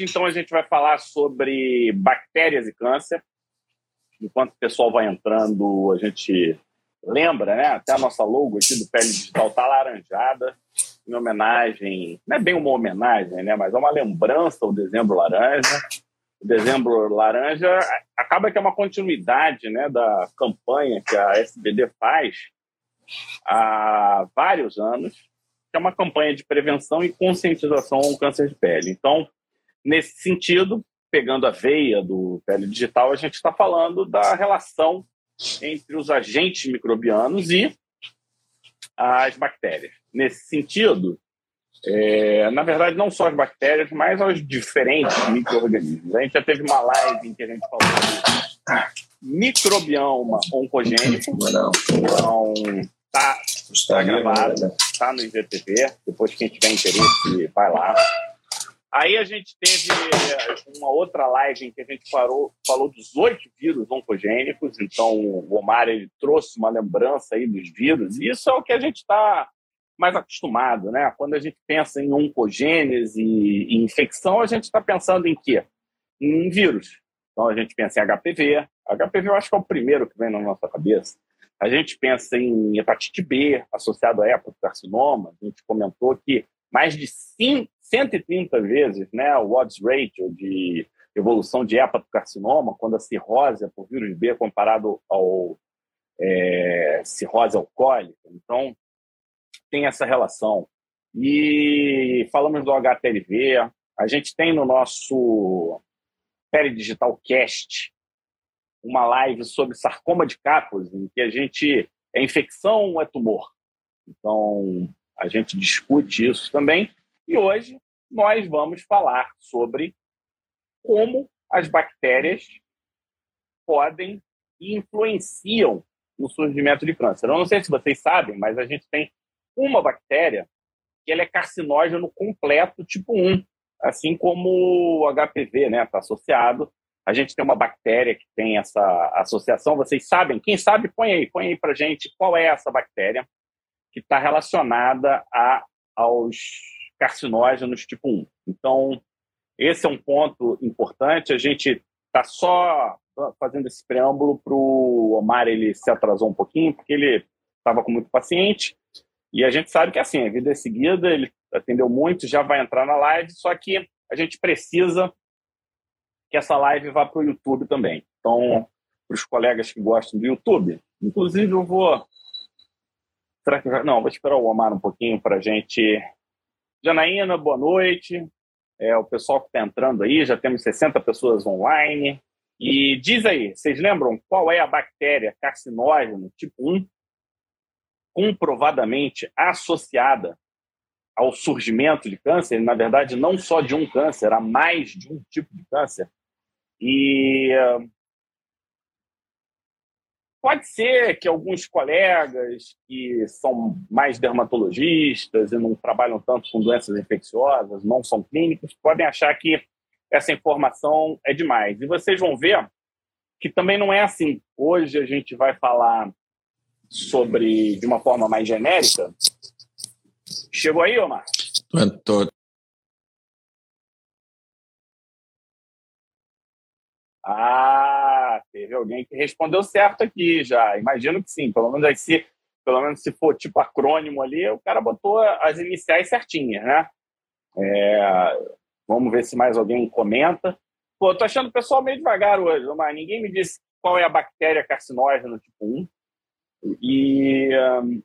Hoje, então, a gente vai falar sobre bactérias e câncer. Enquanto o pessoal vai entrando, a gente lembra, né? Até a nossa logo aqui do Pele Digital está laranjada, em homenagem, não é bem uma homenagem, né? Mas é uma lembrança ao dezembro laranja. O dezembro laranja acaba que é uma continuidade, né, da campanha que a SBD faz há vários anos, que é uma campanha de prevenção e conscientização ao câncer de pele. Então, nesse sentido, pegando a veia do pele digital, a gente está falando da relação entre os agentes microbianos e as bactérias. Nesse sentido, é, na verdade, não só as bactérias, mas os diferentes micro-organismos. A gente já teve uma live em que a gente falou de microbioma oncogênico. Então, tá, tá gravado, tá no IGTV. Depois, quem tiver interesse, vai lá. Aí a gente teve uma outra live em que a gente parou, falou dos oito vírus oncogênicos. Então, o Omar ele trouxe uma lembrança aí dos vírus. E isso é o que a gente está mais acostumado, né? Quando a gente pensa em oncogênese e infecção, a gente está pensando em quê? Em vírus. Então, a gente pensa em HPV. HPV eu acho que é o primeiro que vem na nossa cabeça. A gente pensa em hepatite B, associado a hepatocarcinoma. A gente comentou que mais de 5, 130 vezes né, o odds ratio de evolução de hepatocarcinoma, quando a cirrose é por vírus B comparado ao é, cirrose alcoólica. Então, tem essa relação. E falamos do HTLV, a gente tem no nosso Digital Cast uma live sobre sarcoma de Kaposi, em que a gente é infecção ou é tumor. Então, a gente discute isso também. E hoje nós vamos falar sobre como as bactérias podem e influenciam no surgimento de câncer. Eu não sei se vocês sabem, mas a gente tem uma bactéria que ela é carcinógeno completo tipo 1, assim como o HPV, né, está associado. A gente tem uma bactéria que tem essa associação. Vocês sabem? Quem sabe, põe aí, põe aí para gente qual é essa bactéria que está relacionada a, aos carcinógenos tipo 1. Então, esse é um ponto importante. A gente está só fazendo esse preâmbulo para o Omar, ele se atrasou um pouquinho, porque ele estava com muito paciente. E a gente sabe que assim, a vida é seguida, ele atendeu muito, já vai entrar na live, só que a gente precisa que essa live vá para o YouTube também. Então, para os colegas que gostam do YouTube, inclusive eu vou Será que. Não, vou esperar o Omar um pouquinho para a gente. Janaína, boa noite. É, o pessoal que está entrando aí, já temos 60 pessoas online. E diz aí, vocês lembram qual é a bactéria carcinógena tipo 1 comprovadamente associada ao surgimento de câncer? Na verdade, não só de um câncer, há mais de um tipo de câncer. E Pode ser que alguns colegas que são mais dermatologistas e não trabalham tanto com doenças infecciosas, não são clínicos, podem achar que essa informação é demais. E vocês vão ver que também não é assim. Hoje a gente vai falar sobre de uma forma mais genérica. Chegou aí, Omar? Tô, Ah, teve alguém que respondeu certo aqui já. Imagino que sim. Pelo menos se, pelo menos se for tipo acrônimo ali, o cara botou as iniciais certinhas, né? É, vamos ver se mais alguém comenta. Pô, tô achando o pessoal meio devagar hoje, mas ninguém me disse qual é a bactéria carcinógena tipo 1. E um,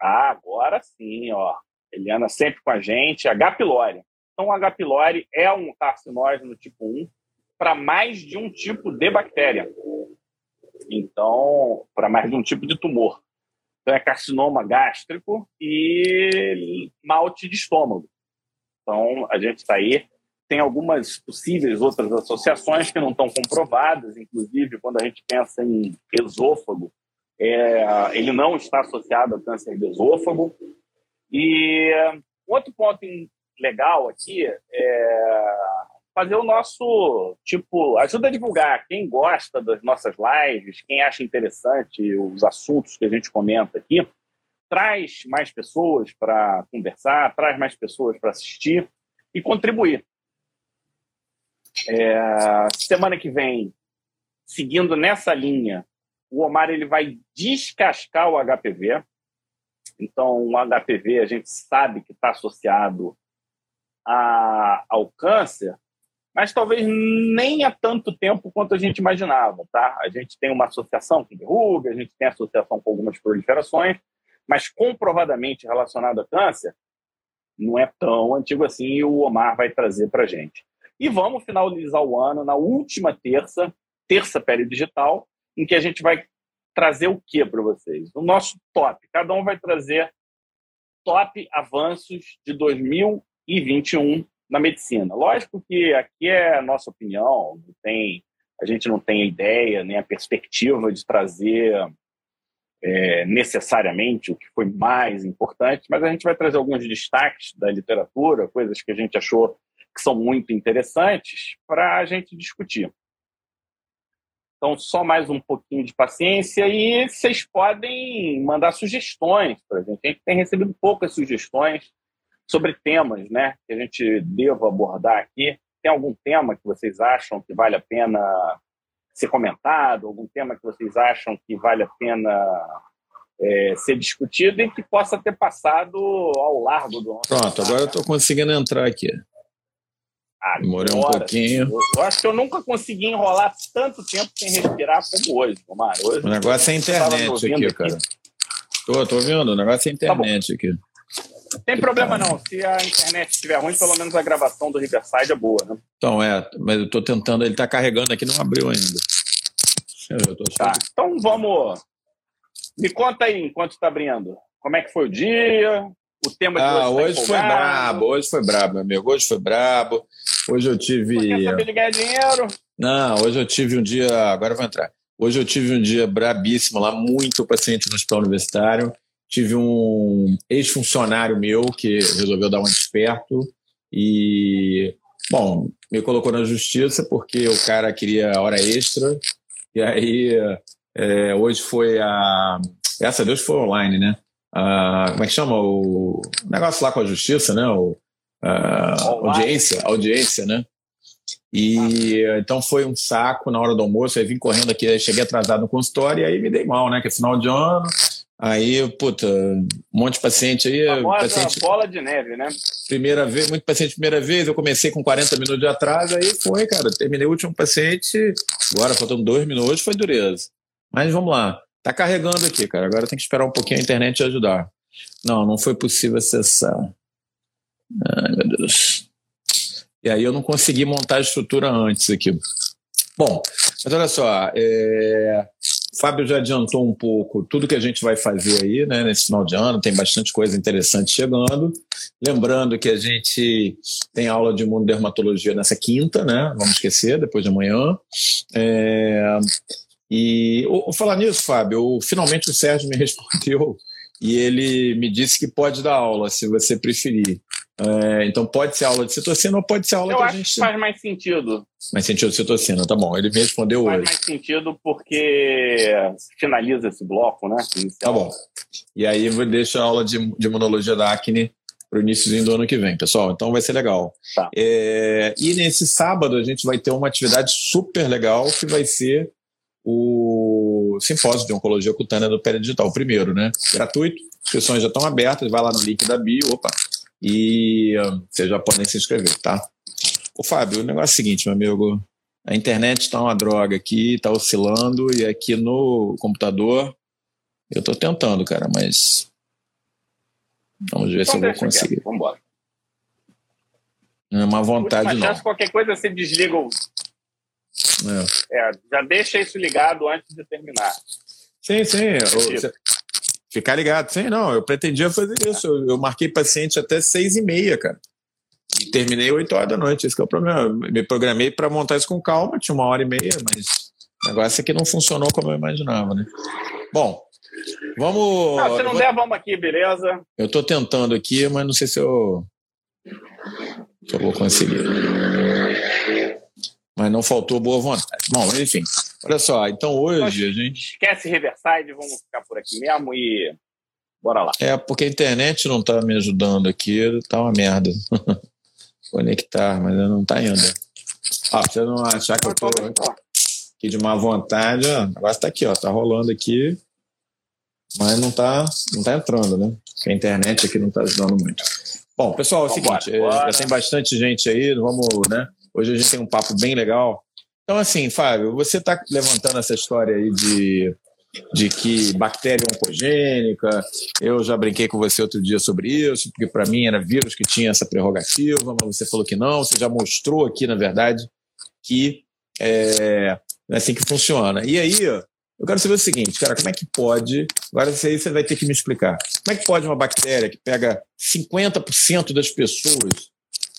ah, agora sim, ó. Eliana sempre com a gente, H. pylori. Então, H. pylori é um carcinógeno tipo 1 para mais de um tipo de bactéria. Então, para mais de um tipo de tumor. Então, é carcinoma gástrico e malte de estômago. Então, a gente está aí. Tem algumas possíveis outras associações que não estão comprovadas, inclusive quando a gente pensa em esôfago, é, ele não está associado ao câncer de esôfago. E outro ponto legal aqui é fazer o nosso, tipo, ajuda a divulgar. Quem gosta das nossas lives, quem acha interessante os assuntos que a gente comenta aqui, traz mais pessoas para conversar, traz mais pessoas para assistir e contribuir. É, semana que vem, seguindo nessa linha, o Omar ele vai descascar o HPV. Então, o HPV a gente sabe que está associado a, ao câncer, mas talvez nem há tanto tempo quanto a gente imaginava, tá? A gente tem uma associação com verruga, a gente tem associação com algumas proliferações, mas comprovadamente relacionado a câncer, não é tão antigo assim e o Omar vai trazer para gente. E vamos finalizar o ano na última terça, terça pele digital, em que a gente vai trazer o que para vocês? O nosso top. Cada um vai trazer top avanços de 2021 na medicina. Lógico que aqui é a nossa opinião, não tem, a gente não tem a ideia nem a perspectiva de trazer é, necessariamente o que foi mais importante, mas a gente vai trazer alguns destaques da literatura, coisas que a gente achou que são muito interessantes para a gente discutir. Então, só mais um pouquinho de paciência e vocês podem mandar sugestões para a gente. A gente tem recebido poucas sugestões sobre temas né, que a gente deva abordar aqui. Tem algum tema que vocês acham que vale a pena ser comentado? Algum tema que vocês acham que vale a pena é, ser discutido e que possa ter passado ao largo do nosso. Pronto, agora eu estou conseguindo entrar aqui. Ah, Demorei um pouquinho. Eu, acho que eu nunca consegui enrolar tanto tempo sem respirar como hoje, Omar. Hoje, o negócio é internet aqui, aqui, cara. Tô, tô vendo, o negócio é tá internet tá aqui. Tem problema não. Se a internet estiver ruim, pelo menos a gravação do Riverside é boa, né? Então, é, mas eu tô tentando, ele tá carregando aqui, não abriu ainda. Tá, então vamos. Me conta aí, enquanto está abrindo. Como é que foi o dia? O tema de ah, hoje, tá hoje foi brabo, hoje foi brabo, meu amigo. Hoje foi brabo. Hoje eu tive. Quer saber de ganhar dinheiro? Não, hoje eu tive um dia. Agora eu vou entrar. Hoje eu tive um dia brabíssimo lá, muito paciente no hospital universitário. Tive um ex-funcionário meu que resolveu dar um desperto e, bom, me colocou na justiça porque o cara queria hora extra. E aí, é, hoje foi a. Essa Deus foi online, né? a, como é que chama? O negócio lá com a justiça, né? O, audiência, audiência, né? E então foi um saco na hora do almoço. Aí vim correndo aqui, cheguei atrasado no consultório e aí me dei mal, né? Que é final de ano. Aí, puta, um monte de paciente aí. paciente, bola de neve, né? Primeira vez, muito paciente primeira vez. Eu comecei com 40 minutos de atraso, aí foi, cara. Terminei o último paciente, agora faltando dois minutos, foi dureza. Mas vamos lá. Tá carregando aqui, cara. Agora tem que esperar um pouquinho a internet ajudar. Não, não foi possível acessar. Ai, meu Deus. E aí eu não consegui montar a estrutura antes aqui. Bom, mas olha só, é... Fábio já adiantou um pouco tudo que a gente vai fazer aí, né, nesse final de ano, tem bastante coisa interessante chegando. Lembrando que a gente tem aula de imunodermatologia nessa quinta, né, vamos esquecer, depois de amanhã. É... E vou falar nisso, Fábio, finalmente o Sérgio me respondeu e ele me disse que pode dar aula, se você preferir. É, então pode ser aula de citocina ou pode ser aula Eu que a gente. Que faz mais sentido. Mais sentido de citocina, tá bom. Ele me respondeu faz hoje. Faz mais sentido porque finaliza esse bloco, né? Tá bom. E aí eu deixo a aula de, de imunologia da acne para o início do ano que vem, pessoal. Então vai ser legal. Tá. É, e nesse sábado a gente vai ter uma atividade super legal que vai ser o simpósio de oncologia cutânea do Pele Digital, o primeiro, né? Gratuito, inscrições já estão abertas, vai lá no link da bio, opa, e uh, vocês já podem se inscrever, tá? Ô Fábio, o negócio é o seguinte, meu amigo, a internet está uma droga aqui, está oscilando, e aqui no computador eu estou tentando, cara, mas vamos ver se eu vou conseguir. Vamos embora. Não é uma vontade, não. Chance, qualquer coisa você desliga o é. é. já deixa isso ligado antes de terminar. Sim, sim. Você... Ficar ligado. Sim, não. Eu pretendia fazer isso. Eu, eu marquei paciente até seis e meia, cara. E terminei oito horas da noite. Esse é o problema. me programei para montar isso com calma. Tinha uma hora e meia, mas o negócio é que não funcionou como eu imaginava, né? Bom, vamos. Não, se não der, vamos aqui, beleza? Eu estou tentando aqui, mas não sei se eu, se eu vou conseguir mas não faltou boa vontade. Bom, enfim, olha só, então hoje a gente. Esquece Riverside, vamos ficar por aqui mesmo e bora lá. É, porque a internet não está me ajudando aqui, tá uma merda. Conectar, mas não está ainda. Ó, pra você não achar que eu tô aqui de má vontade, ó, o negócio tá aqui, ó, tá rolando aqui, mas não tá, não tá entrando, né? Porque a internet aqui não tá ajudando muito. Bom, pessoal, é o seguinte, é, já tem bastante gente aí, vamos, né? Hoje a gente tem um papo bem legal. Então, assim, Fábio, você está levantando essa história aí de, de que bactéria oncogênica, eu já brinquei com você outro dia sobre isso, porque para mim era vírus que tinha essa prerrogativa, mas você falou que não, você já mostrou aqui, na verdade, que é, é assim que funciona. E aí, eu quero saber o seguinte, cara, como é que pode. Agora, isso aí você vai ter que me explicar. Como é que pode uma bactéria que pega 50% das pessoas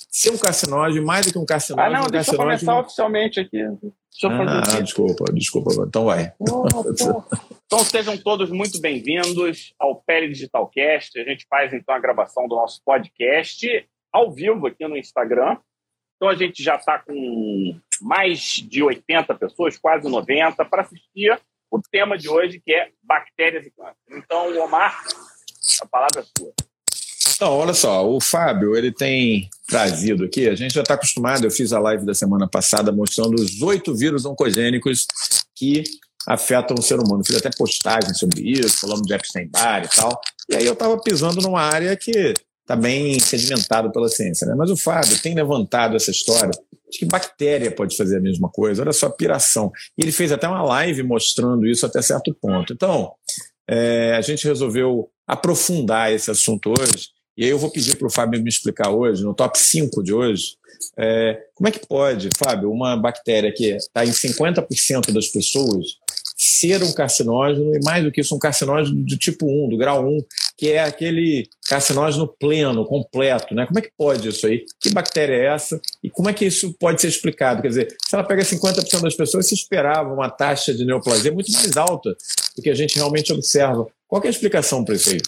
ser um carcinógeno, mais do que um carcinógeno? Ah, não, um deixa eu começar oficialmente aqui. Deixa eu ah, fazer desculpa, desculpa. Então vai. Oh, então sejam todos muito bem-vindos ao Pele Digitalcast. A gente faz então a gravação do nosso podcast ao vivo aqui no Instagram. Então a gente já está com mais de 80 pessoas, quase 90, para assistir o tema de hoje, que é bactérias e câncer. Então, Omar, a palavra é sua. Então, olha só, o Fábio, ele tem trazido aqui, a gente já está acostumado, eu fiz a live da semana passada mostrando os oito vírus oncogênicos que afetam o ser humano. Fiz até postagem sobre isso, falando de Epstein-Barr e tal. E aí eu estava pisando numa área que está bem sedimentado pela ciência. Né? Mas o Fábio tem levantado essa história de que bactéria pode fazer a mesma coisa. Olha só a piração. E ele fez até uma live mostrando isso até certo ponto. Então, é, a gente resolveu aprofundar esse assunto hoje. E aí eu vou pedir para o Fábio me explicar hoje, no top 5 de hoje, é, como é que pode, Fábio, uma bactéria que está em 50% das pessoas ser um carcinógeno e, mais do que isso, um carcinógeno do tipo 1, do grau 1, que é aquele carcinógeno pleno, completo. Né? Como é que pode isso aí? Que bactéria é essa? E como é que isso pode ser explicado? Quer dizer, se ela pega 50% das pessoas, se esperava uma taxa de neoplasia muito mais alta do que a gente realmente observa. Qual é a explicação para isso aí?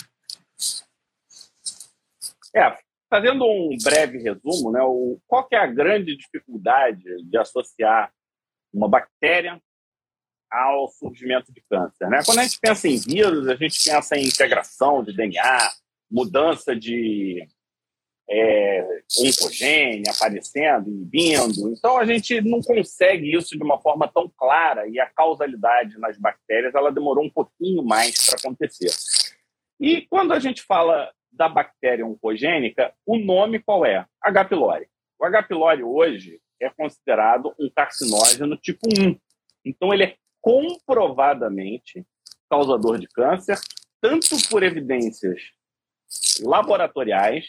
É, fazendo um breve resumo, né, o, qual é a grande dificuldade de associar uma bactéria ao surgimento de câncer? Né? Quando a gente pensa em vírus, a gente pensa em integração de DNA, mudança de é, aparecendo, inibindo. Então, a gente não consegue isso de uma forma tão clara e a causalidade nas bactérias ela demorou um pouquinho mais para acontecer. E quando a gente fala da bactéria oncogênica, o nome qual é? H. pylori. O H. pylori hoje é considerado um carcinógeno tipo 1. Então, ele é comprovadamente causador de câncer, tanto por evidências laboratoriais,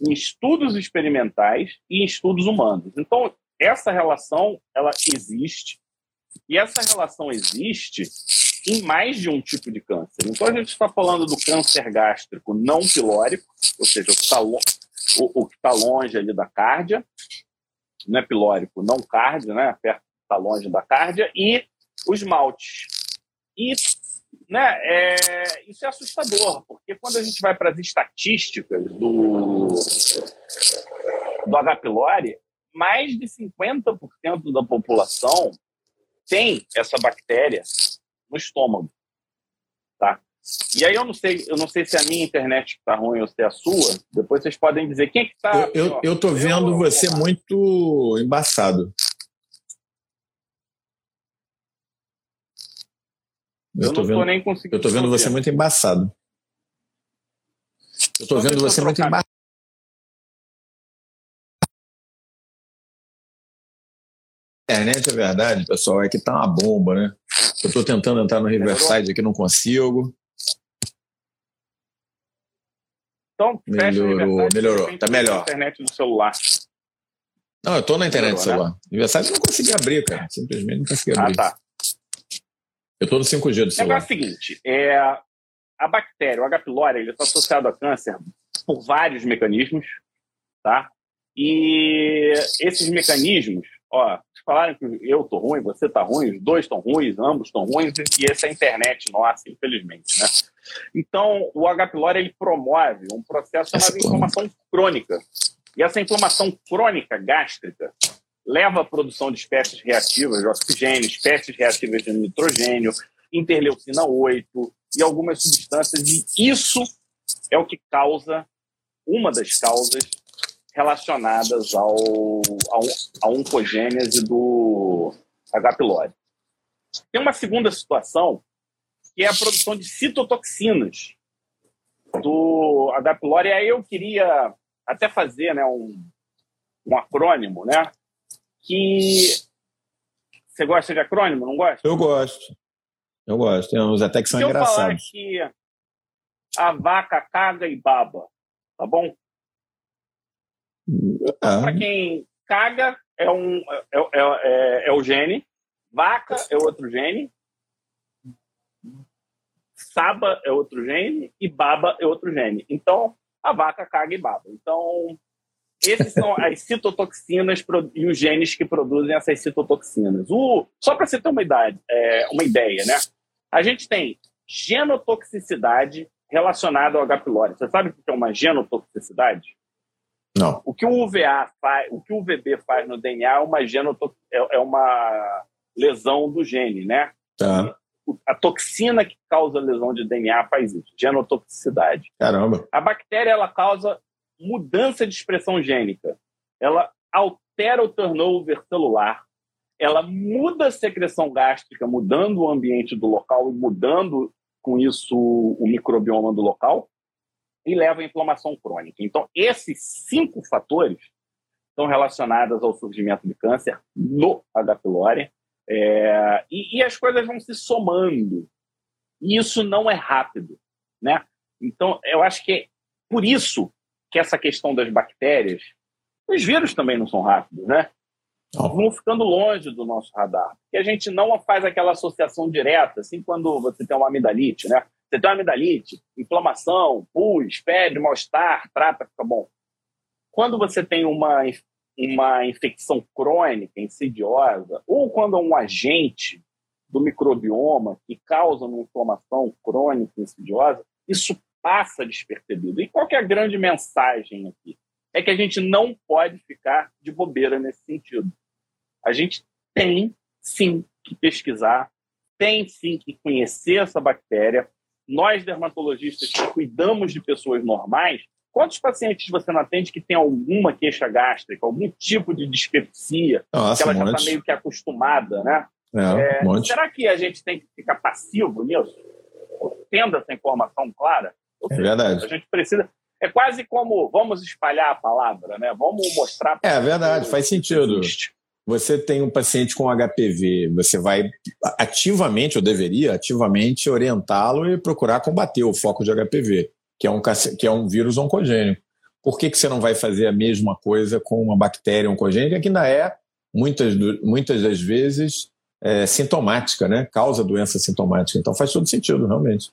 em estudos experimentais e em estudos humanos. Então, essa relação ela existe e essa relação existe em mais de um tipo de câncer. Então, a gente está falando do câncer gástrico não pilórico, ou seja, o que está lo tá longe ali da cárdia, não é pilórico, não cárdia, né? Perto está longe da cárdia, e os maltes. E né, é, isso é assustador, porque quando a gente vai para as estatísticas do, do H. pylori, mais de 50% da população tem essa bactéria no estômago, tá? E aí eu não sei, eu não sei se a minha internet está ruim ou se é a sua. Depois vocês podem dizer quem é que está. Eu, eu, eu tô vendo eu, você muito embaçado. Eu, eu tô vendo, nem conseguindo. Eu tô vendo você muito embaçado. Eu tô vendo você muito embaçado. internet é verdade, pessoal, é que tá uma bomba, né? Eu tô tentando entrar no Riverside aqui, não consigo. Então, melhorou, melhorou, tá melhor. internet do celular. Não, eu tô na internet do celular. Né? Riverside eu não consegui abrir, cara. Simplesmente não consegui ah, abrir. Ah, tá. Eu tô no 5G do celular. É o seguinte, é, a bactéria, o H. pylori, ele está associado a câncer por vários mecanismos, tá? E esses mecanismos, ó, falarem que eu tô ruim, você tá ruim, os dois estão ruins, ambos estão ruins, e essa é a internet nossa, infelizmente, né? Então, o H. pylori ele promove um processo chamado inflamação crônica. E essa inflamação crônica gástrica leva à produção de espécies reativas de oxigênio, espécies reativas de nitrogênio, interleucina 8 e algumas substâncias. E isso é o que causa, uma das causas relacionadas ao, ao, à oncogênese do H. pylori. Tem uma segunda situação, que é a produção de citotoxinas do H. pylori. Aí eu queria até fazer né, um, um acrônimo, né? Que você gosta de acrônimo, não gosta? Eu gosto. Eu gosto. Tem uns até que são Se engraçados. Eu falar que a vaca caga e baba, tá bom? Ah. Para quem caga é um é, é, é, é o gene, vaca é outro gene, saba é outro gene e baba é outro gene. Então a vaca caga e baba. Então esses são as citotoxinas e os genes que produzem essas citotoxinas. O, só para você ter uma, idade, é, uma ideia, né? A gente tem genotoxicidade relacionada ao H. pylori. Você sabe o que é uma genotoxicidade? Não. O que o UVA faz, o que o UVB faz no DNA é uma genoto, é, é uma lesão do gene, né? Tá. A toxina que causa lesão de DNA faz isso, genotoxicidade. Caramba. A bactéria ela causa mudança de expressão gênica. Ela altera o turnover celular, ela muda a secreção gástrica, mudando o ambiente do local e mudando com isso o microbioma do local e leva à inflamação crônica. Então, esses cinco fatores estão relacionados ao surgimento de câncer no H. pylori é, e, e, as coisas vão se somando. E isso não é rápido, né? Então, eu acho que é por isso que essa questão das bactérias, os vírus também não são rápidos, né? Vão ficando longe do nosso radar. Porque a gente não faz aquela associação direta, assim, quando você tem uma amidalite, né? Você tem uma amidalite, inflamação, pus, febre, mal-estar, trata, fica bom. Quando você tem uma, uma infecção crônica, insidiosa, ou quando é um agente do microbioma que causa uma inflamação crônica, insidiosa, isso passa despercebido. E qual é a grande mensagem aqui? É que a gente não pode ficar de bobeira nesse sentido. A gente tem sim que pesquisar, tem sim que conhecer essa bactéria, nós dermatologistas que cuidamos de pessoas normais, quantos pacientes você não atende que tem alguma queixa gástrica, algum tipo de dispepsia, Nossa, que ela um já está meio que acostumada, né? É, é, será que a gente tem que ficar passivo nisso? Tendo essa informação clara? É verdade. A gente precisa. É quase como vamos espalhar a palavra, né? Vamos mostrar. É verdade, faz sentido. Existe você tem um paciente com HPV, você vai ativamente, ou deveria ativamente, orientá-lo e procurar combater o foco de HPV, que é um, que é um vírus oncogênico. Por que, que você não vai fazer a mesma coisa com uma bactéria oncogênica que ainda é, muitas, muitas das vezes, é, sintomática, né? causa doença sintomática? Então faz todo sentido, realmente.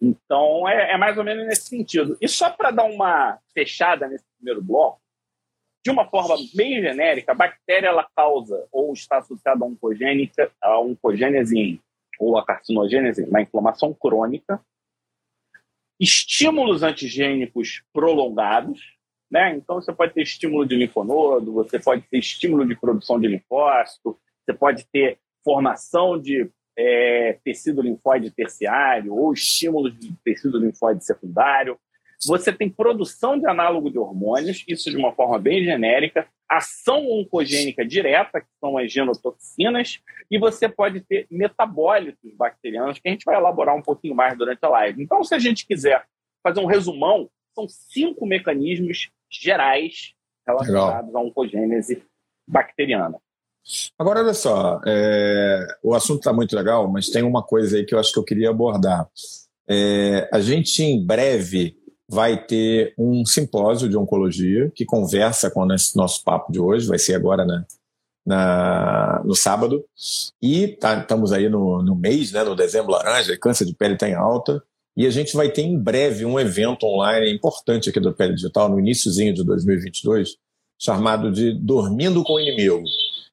Então é, é mais ou menos nesse sentido. E só para dar uma fechada nesse primeiro bloco, de uma forma bem genérica, a bactéria ela causa ou está associada a oncogênica, a oncogênese ou a carcinogênese na inflamação crônica, estímulos antigênicos prolongados, né? Então você pode ter estímulo de linfonodo, você pode ter estímulo de produção de linfócito, você pode ter formação de é, tecido linfóide terciário ou estímulos de tecido linfóide secundário. Você tem produção de análogo de hormônios, isso de uma forma bem genérica, ação oncogênica direta, que são as genotoxinas, e você pode ter metabólitos bacterianos, que a gente vai elaborar um pouquinho mais durante a live. Então, se a gente quiser fazer um resumão, são cinco mecanismos gerais relacionados Legal. à oncogênese bacteriana. Agora, olha só, é, o assunto está muito legal, mas tem uma coisa aí que eu acho que eu queria abordar. É, a gente, em breve, vai ter um simpósio de oncologia que conversa com esse nosso papo de hoje, vai ser agora na, na no sábado. E tá, estamos aí no, no mês, né, no dezembro laranja, câncer de pele está em alta. E a gente vai ter em breve um evento online importante aqui do Pele Digital, no iníciozinho de 2022, chamado de Dormindo com o Inimigo.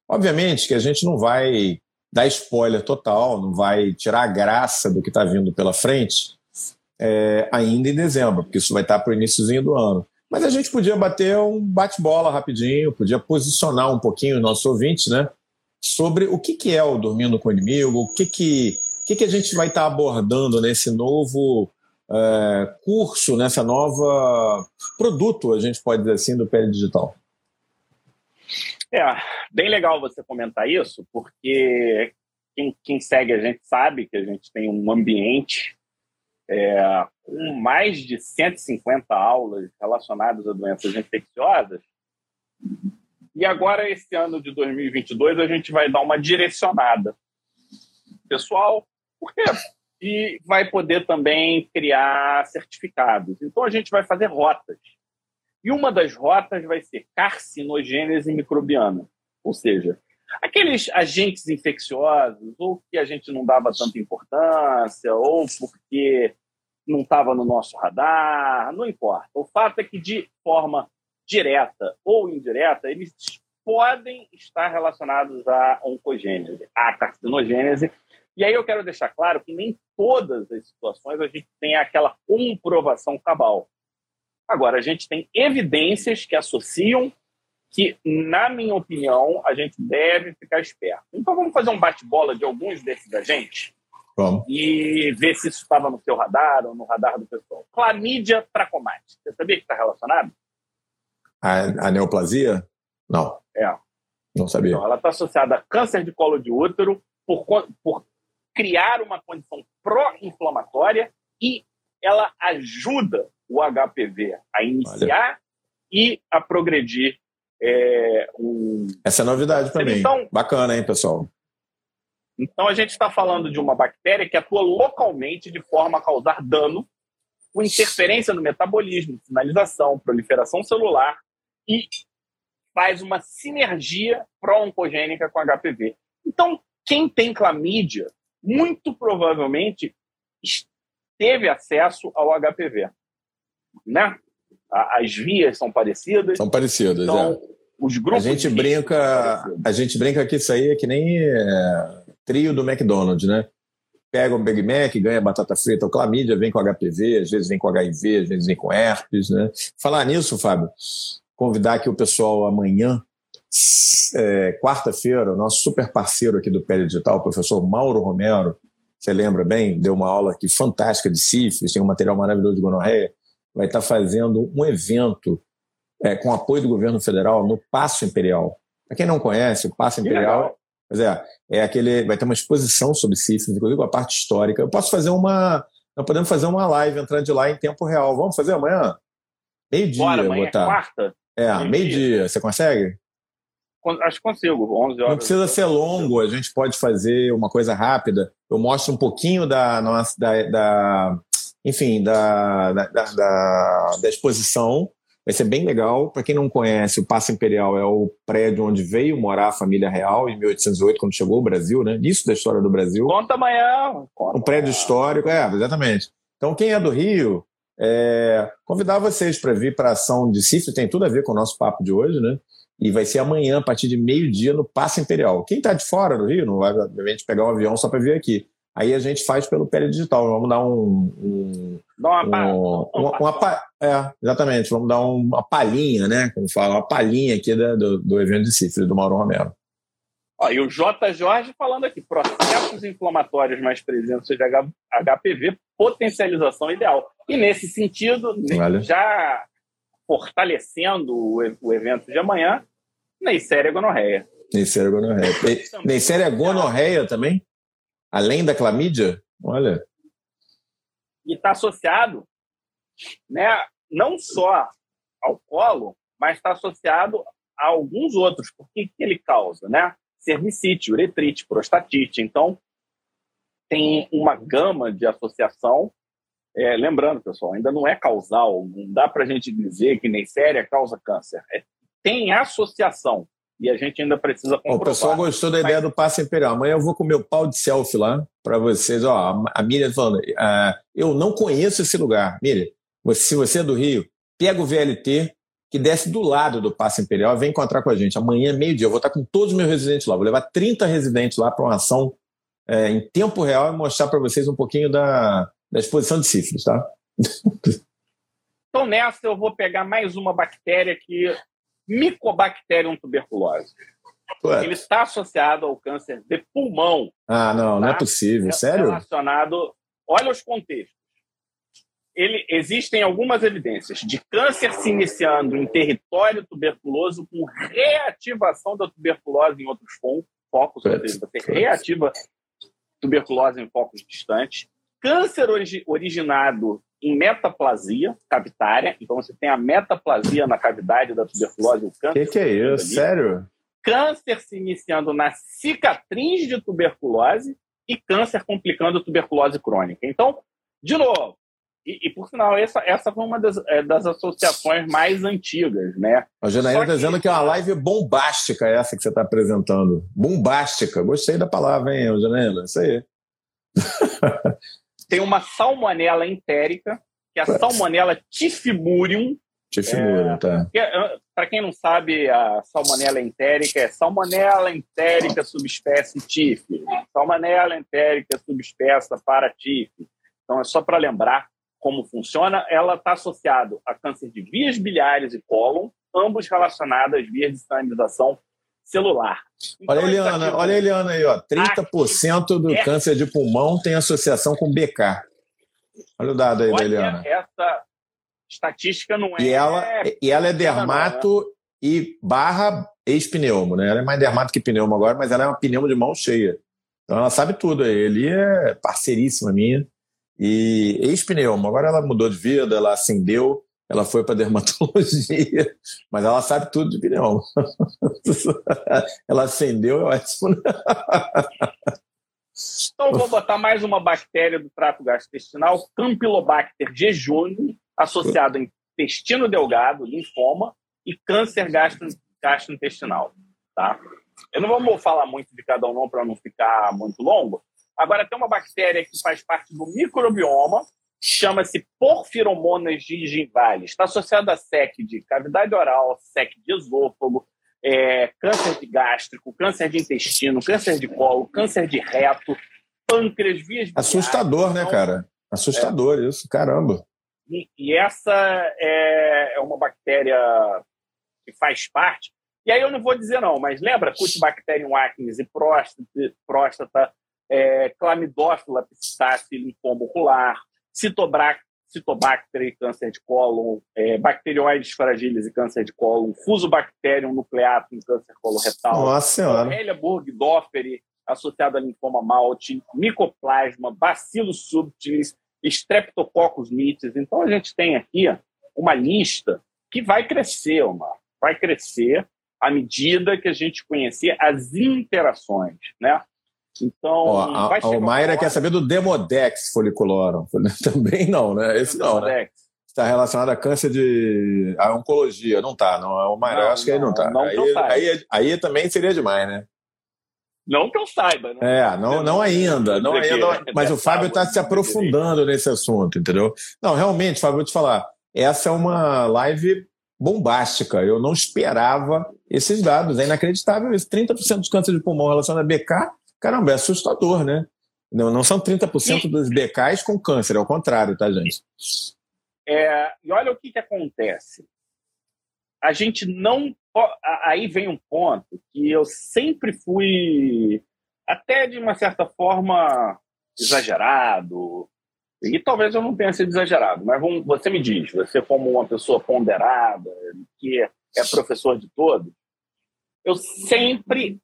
Obviamente que a gente não vai dar spoiler total, não vai tirar a graça do que está vindo pela frente, é, ainda em dezembro, porque isso vai estar para o iníciozinho do ano. Mas a gente podia bater um bate-bola rapidinho, podia posicionar um pouquinho os nossos ouvintes, né? Sobre o que, que é o Dormindo com o Inimigo, o que, que, o que, que a gente vai estar abordando nesse novo é, curso, nessa nova produto, a gente pode dizer assim, do Pele Digital? É, bem legal você comentar isso, porque quem, quem segue a gente sabe que a gente tem um ambiente é, com mais de 150 aulas relacionadas a doenças infecciosas. E agora, esse ano de 2022, a gente vai dar uma direcionada pessoal, por quê? E vai poder também criar certificados. Então, a gente vai fazer rotas. E uma das rotas vai ser carcinogênese microbiana, ou seja, aqueles agentes infecciosos, ou que a gente não dava tanta importância, ou porque não estava no nosso radar, não importa. O fato é que, de forma direta ou indireta, eles podem estar relacionados à oncogênese, à carcinogênese. E aí eu quero deixar claro que nem todas as situações a gente tem aquela comprovação cabal. Agora, a gente tem evidências que associam que, na minha opinião, a gente deve ficar esperto. Então, vamos fazer um bate-bola de alguns desses agentes vamos. e ver se isso estava no seu radar ou no radar do pessoal. Clamídia tracomate. Você sabia que está relacionado? A, a, neoplasia? Não. É. Não sabia. Então, ela está associada a câncer de colo de útero por, por criar uma condição pró-inflamatória e ela ajuda o HPV a iniciar Olha. e a progredir é, um... Essa é novidade para mim. Então, Bacana, hein, pessoal? Então, a gente está falando de uma bactéria que atua localmente de forma a causar dano, com interferência no metabolismo, sinalização, proliferação celular e faz uma sinergia pró-oncogênica com HPV. Então, quem tem clamídia, muito provavelmente teve acesso ao HPV né? As vias são parecidas. São parecidas, então, é. Os grupos a gente brinca, a gente brinca que isso aí é que nem é, trio do McDonald's, né? Pega um Big Mac, ganha batata frita, o clamídia vem com HPV, às vezes vem com HIV, às vezes vem com herpes, né? Falar nisso, Fábio, convidar aqui o pessoal amanhã, é, quarta-feira, o nosso super parceiro aqui do Pele Digital, o professor Mauro Romero, você lembra bem, deu uma aula aqui fantástica de sífilis, tem um material maravilhoso de gonorreia vai estar fazendo um evento é, com apoio do governo federal no Passo Imperial. Para quem não conhece, o Passo Imperial pois é, é aquele, vai ter uma exposição sobre sífilis, inclusive a parte histórica. Eu posso fazer uma. Nós podemos fazer uma live, entrar de lá em tempo real. Vamos fazer amanhã? Meio-dia. Amanhã é quarta? É, meio-dia. Meio Você consegue? Acho que consigo, 11 horas. Não precisa ser longo, a gente pode fazer uma coisa rápida. Eu mostro um pouquinho da nossa, da, da enfim, da, da, da, da exposição. Vai ser bem legal. Para quem não conhece, o Paço Imperial é o prédio onde veio morar a família real em 1808, quando chegou ao Brasil, né? Isso da história do Brasil. Conta amanhã. Conta um prédio amanhã. histórico, é, exatamente. Então, quem é do Rio, é, convidar vocês para vir para a ação de Cifre, tem tudo a ver com o nosso papo de hoje, né? E vai ser amanhã, a partir de meio-dia, no Paço Imperial. Quem está de fora do Rio não vai, obviamente, pegar um avião só para vir aqui. Aí a gente faz pelo pele digital. Vamos dar um. um Dá uma, um, uma, uma, É, exatamente. Vamos dar uma palhinha, né? Como fala, uma palhinha aqui da, do, do evento de sífilis do Mauro Romero. Ó, e o J. Jorge falando aqui: processos inflamatórios mais presentes de HPV, potencialização ideal. E nesse sentido, vale. já fortalecendo o, o evento de amanhã, Neisseria gonorreia. Neisseria gonorreia. Neisseria gonorreia também? além da clamídia? Olha. E está associado né, não só ao colo, mas está associado a alguns outros. Por que, que ele causa? Né? Cervicite, uretrite, prostatite. Então, tem uma gama de associação. É, lembrando, pessoal, ainda não é causal, não dá para a gente dizer que nem séria causa câncer. É, tem associação e a gente ainda precisa comprovar. O pessoal gostou da ideia Mas... do passe imperial. Amanhã eu vou com o meu pau de selfie lá para vocês. Ó, a Miriam falando, uh, eu não conheço esse lugar. Miriam, se você é do Rio, pega o VLT que desce do lado do passe imperial e vem encontrar com a gente. Amanhã, meio-dia, eu vou estar com todos os meus residentes lá. Vou levar 30 residentes lá para uma ação é, em tempo real e mostrar para vocês um pouquinho da, da exposição de sífilis, tá? Então, nessa, eu vou pegar mais uma bactéria que Mycobacterium tuberculose. Ué. Ele está associado ao câncer de pulmão. Ah, não, tá? não é tá? possível. Sério? Relacionado. Olha os contextos. ele, existem algumas evidências de câncer se iniciando em território tuberculoso com reativação da tuberculose em outros focos, ou seja, você reativa tuberculose em focos distantes. Câncer origi originado em metaplasia cavitária, então você tem a metaplasia na cavidade da tuberculose, o câncer. O que, que é isso? Sério? Câncer se iniciando na cicatriz de tuberculose e câncer complicando tuberculose crônica. Então, de novo, e, e, por sinal, essa, essa foi uma das, é, das associações mais antigas, né? A Janaína está dizendo que é uma live bombástica essa que você está apresentando. Bombástica. Gostei da palavra, hein, Janaína? Isso aí. Tem uma salmonela entérica, que é a salmonela tifimurium. Tifimurium, é, tá. É, Para quem não sabe, a salmonela entérica é salmonela entérica subespécie tif. Salmonela entérica subespécie para tif. Então, é só para lembrar como funciona, ela está associada a câncer de vias biliares e cólon, ambos relacionados às vias de sinalização celular. Então, olha, Eliana, aqui, olha a Eliana aí, ó. 30% do é... câncer de pulmão tem associação com BK. Olha o dado aí olha, da Eliana. Essa estatística não é. E ela, e ela é dermato não, né? e barra ex-pneumo, né? Ela é mais dermato que pneumo agora, mas ela é uma pneumo de mão cheia. Então ela sabe tudo aí. Ele é parceiríssima minha. E ex-pneumo, agora ela mudou de vida, ela acendeu, ela foi para dermatologia, mas ela sabe tudo de pneumo. ela acendeu, é ótimo. Né? Então vou botar mais uma bactéria do trato gastrointestinal, Campylobacter jejuni, associada a intestino delgado, linfoma e câncer gastro, gastrointestinal. Tá? Eu não vou falar muito de cada um não para não ficar muito longo, Agora, tem uma bactéria que faz parte do microbioma, chama-se Porphyromonas gingivales. Está associada a SEC de cavidade oral, SEC de esôfago, é, câncer de gástrico, câncer de intestino, câncer de colo, câncer de reto, pâncreas, vias Assustador, né, cara? Assustador é. isso, caramba. E, e essa é, é, uma bactéria que faz parte. E aí eu não vou dizer não, mas lembra Cutibacterium acnes e próstata, próstata é, clamidófila pistache linfoma ocular, citobacter e câncer de cólon, é, bacterioides fragiles e câncer de cólon, fusobacterium nucleatum e câncer coloretal, Nossa Senhora. Burgdorferi associada a linfoma malte, micoplasma, bacillus subtilis, streptococcus mitis. Então a gente tem aqui uma lista que vai crescer, uma, vai crescer à medida que a gente conhecer as interações, né? Então, Ó, a, a Mayra quer saber do Demodex foliculorum. Também não, né? Esse não, né? Está relacionado a câncer de. a oncologia. Não tá, não. É o Mayra, eu acho que aí não tá. Não aí, aí, aí, também seria demais, né? Não que eu saiba, né? É, não, não ainda. Não ainda mas o Fábio está se aprofundando nesse assunto, entendeu? Não, realmente, Fábio, vou te falar. Essa é uma live bombástica. Eu não esperava esses dados. É inacreditável isso. 30% dos cânceres de pulmão relacionados a BK Caramba, é assustador, né? Não, não são 30% e... dos BKs com câncer, é o contrário, tá, gente? É, e olha o que, que acontece. A gente não. Aí vem um ponto que eu sempre fui, até de uma certa forma, exagerado. E talvez eu não tenha sido exagerado, mas você me diz, você, como uma pessoa ponderada, que é professor de todos, eu sempre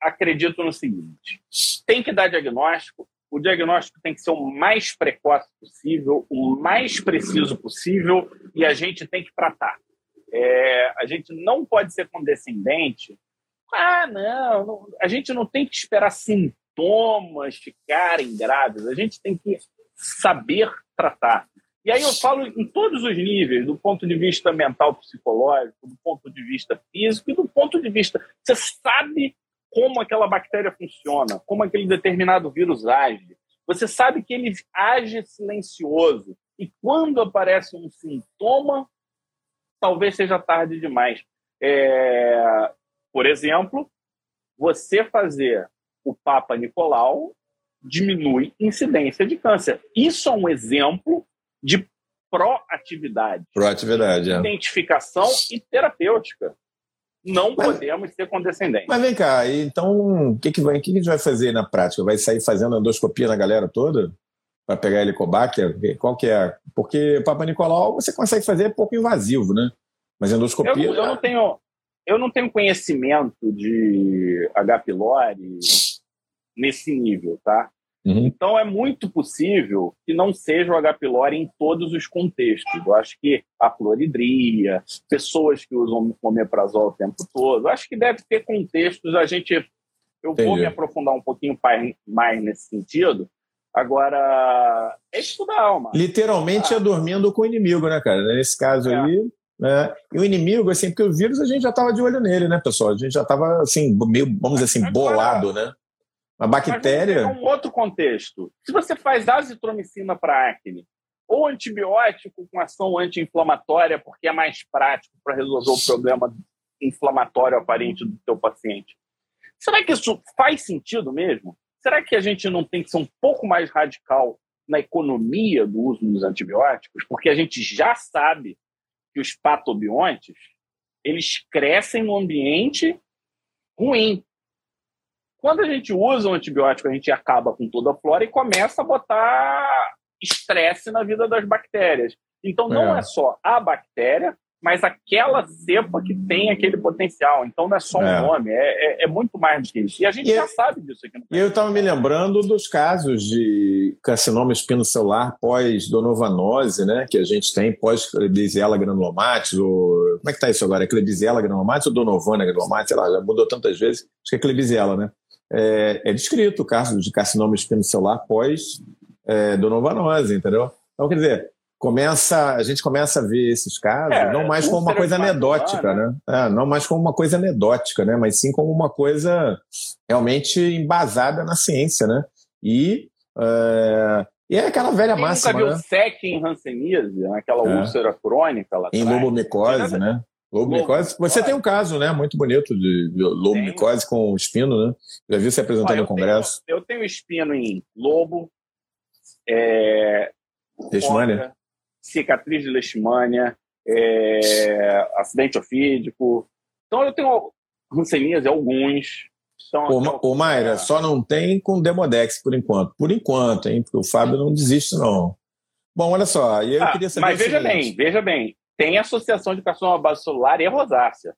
acredito no seguinte: tem que dar diagnóstico, o diagnóstico tem que ser o mais precoce possível, o mais preciso possível, e a gente tem que tratar. É, a gente não pode ser condescendente. Ah, não, não, a gente não tem que esperar sintomas ficarem graves, a gente tem que saber tratar. E aí eu falo em todos os níveis, do ponto de vista mental, psicológico, do ponto de vista físico e do ponto de vista. Você sabe como aquela bactéria funciona, como aquele determinado vírus age. Você sabe que ele age silencioso. E quando aparece um sintoma, talvez seja tarde demais. É... Por exemplo, você fazer o Papa Nicolau diminui incidência de câncer. Isso é um exemplo de proatividade. Proatividade, é. Identificação e terapêutica. Não mas, podemos ser condescendentes. Mas vem cá, então o que, que, vai, que, que a gente vai fazer na prática? Vai sair fazendo endoscopia na galera toda? para pegar helicobacter? Qual que é? Porque Papa Nicolau você consegue fazer pouco invasivo, né? Mas endoscopia. Eu, eu não tenho, eu não tenho conhecimento de H. pylori nesse nível, tá? Uhum. Então é muito possível que não seja o H. pylori em todos os contextos. Eu acho que a cloridria, pessoas que usam omeprazol o tempo todo, eu acho que deve ter contextos. A gente, eu Entendi. vou me aprofundar um pouquinho mais nesse sentido. Agora, é estudar alma. Literalmente ah. é dormindo com o inimigo, né, cara? Nesse caso é. aí, né? E o inimigo, assim, porque o vírus a gente já estava de olho nele, né, pessoal? A gente já estava, assim, meio, vamos dizer assim, bolado, né? A bactéria. Mas um outro contexto. Se você faz azitromicina para acne, ou antibiótico com ação anti-inflamatória, porque é mais prático para resolver o problema inflamatório aparente do teu paciente. Será que isso faz sentido mesmo? Será que a gente não tem que ser um pouco mais radical na economia do uso dos antibióticos? Porque a gente já sabe que os patobiontes eles crescem no ambiente ruim. Quando a gente usa um antibiótico, a gente acaba com toda a flora e começa a botar estresse na vida das bactérias. Então, não é, é só a bactéria, mas aquela cepa que tem aquele potencial. Então não é só um é. nome, é, é, é, muito mais do que isso. E a gente e já eu, sabe disso aqui. e eu estava me lembrando dos casos de carcinoma espinocelular pós-donovanose, né, que a gente tem pós-Klebsiella granulomatis, ou como é que está isso agora? É Klebsiella granulomatis ou Donovana granulomatis? Sei lá, já mudou tantas vezes. Acho que é Klebsiella, né? É, é descrito o caso de carcinoma espinocelular pós-donovanose, é, entendeu? Então, quer dizer, começa, a gente começa a ver esses casos, é, não mais como uma coisa anedótica, né? né? É, não mais como uma coisa anedótica, né? Mas sim como uma coisa realmente embasada na ciência, né? E, é, e é aquela velha Quem máxima, nunca viu né? SEC em Hanseníase, aquela é. úlcera crônica lá Em lobomicose, né? Lobomicose. Você tem um caso, né? Muito bonito de, de lobomicose com espino, né? Já viu você apresentando no congresso? Tenho, eu tenho espino em lobo, é, Leishmania? cicatriz de leishmania, é, acidente ofídico. Então eu tenho hanseníase, alguns. Então, ô, ô Mayra, só não tem com Demodex por enquanto. Por enquanto, hein? Porque o Fábio não desiste, não. Bom, olha só, e eu ah, queria saber. Mas veja bem, veja bem, tem associação de carcinoma base celular e rosácea.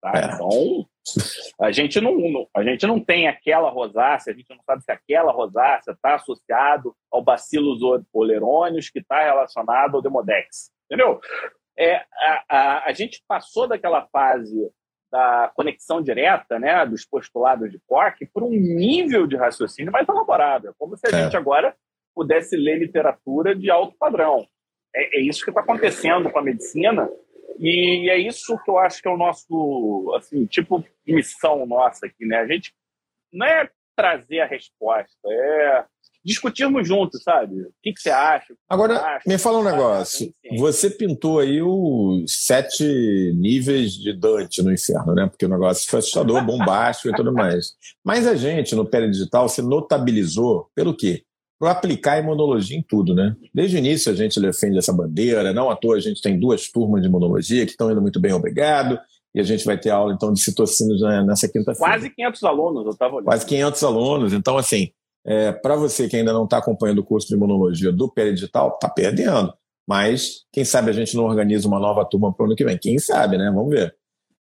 Tá? É. Então, a gente não, a gente não tem aquela rosácea, a gente não sabe se aquela rosácea está associado ao bacillus olerônios que está relacionado ao demodex, entendeu? É, a, a, a gente passou daquela fase da conexão direta, né, dos postulados de Koch, por um nível de raciocínio mais elaborado. É como se a é. gente agora pudesse ler literatura de alto padrão. É, é isso que está acontecendo com a medicina e é isso que eu acho que é o nosso, assim, tipo, missão nossa aqui, né? A gente não é trazer a resposta, é discutirmos juntos, sabe? O que, que você acha? Agora, acha, me fala um negócio. Você pintou aí os sete níveis de Dante no inferno, né? Porque o negócio foi assustador, bombástico e tudo mais. Mas a gente, no Pele Digital, se notabilizou pelo quê? Para aplicar imunologia em tudo, né? Desde o início a gente defende essa bandeira, não à toa a gente tem duas turmas de imunologia que estão indo muito bem, obrigado, e a gente vai ter aula então de citocinas nessa quinta-feira. Quase 500 alunos, eu estava olhando. Quase 500 alunos, então assim, é, para você que ainda não está acompanhando o curso de imunologia do Peridigital, está perdendo, mas quem sabe a gente não organiza uma nova turma para o ano que vem, quem sabe, né? Vamos ver.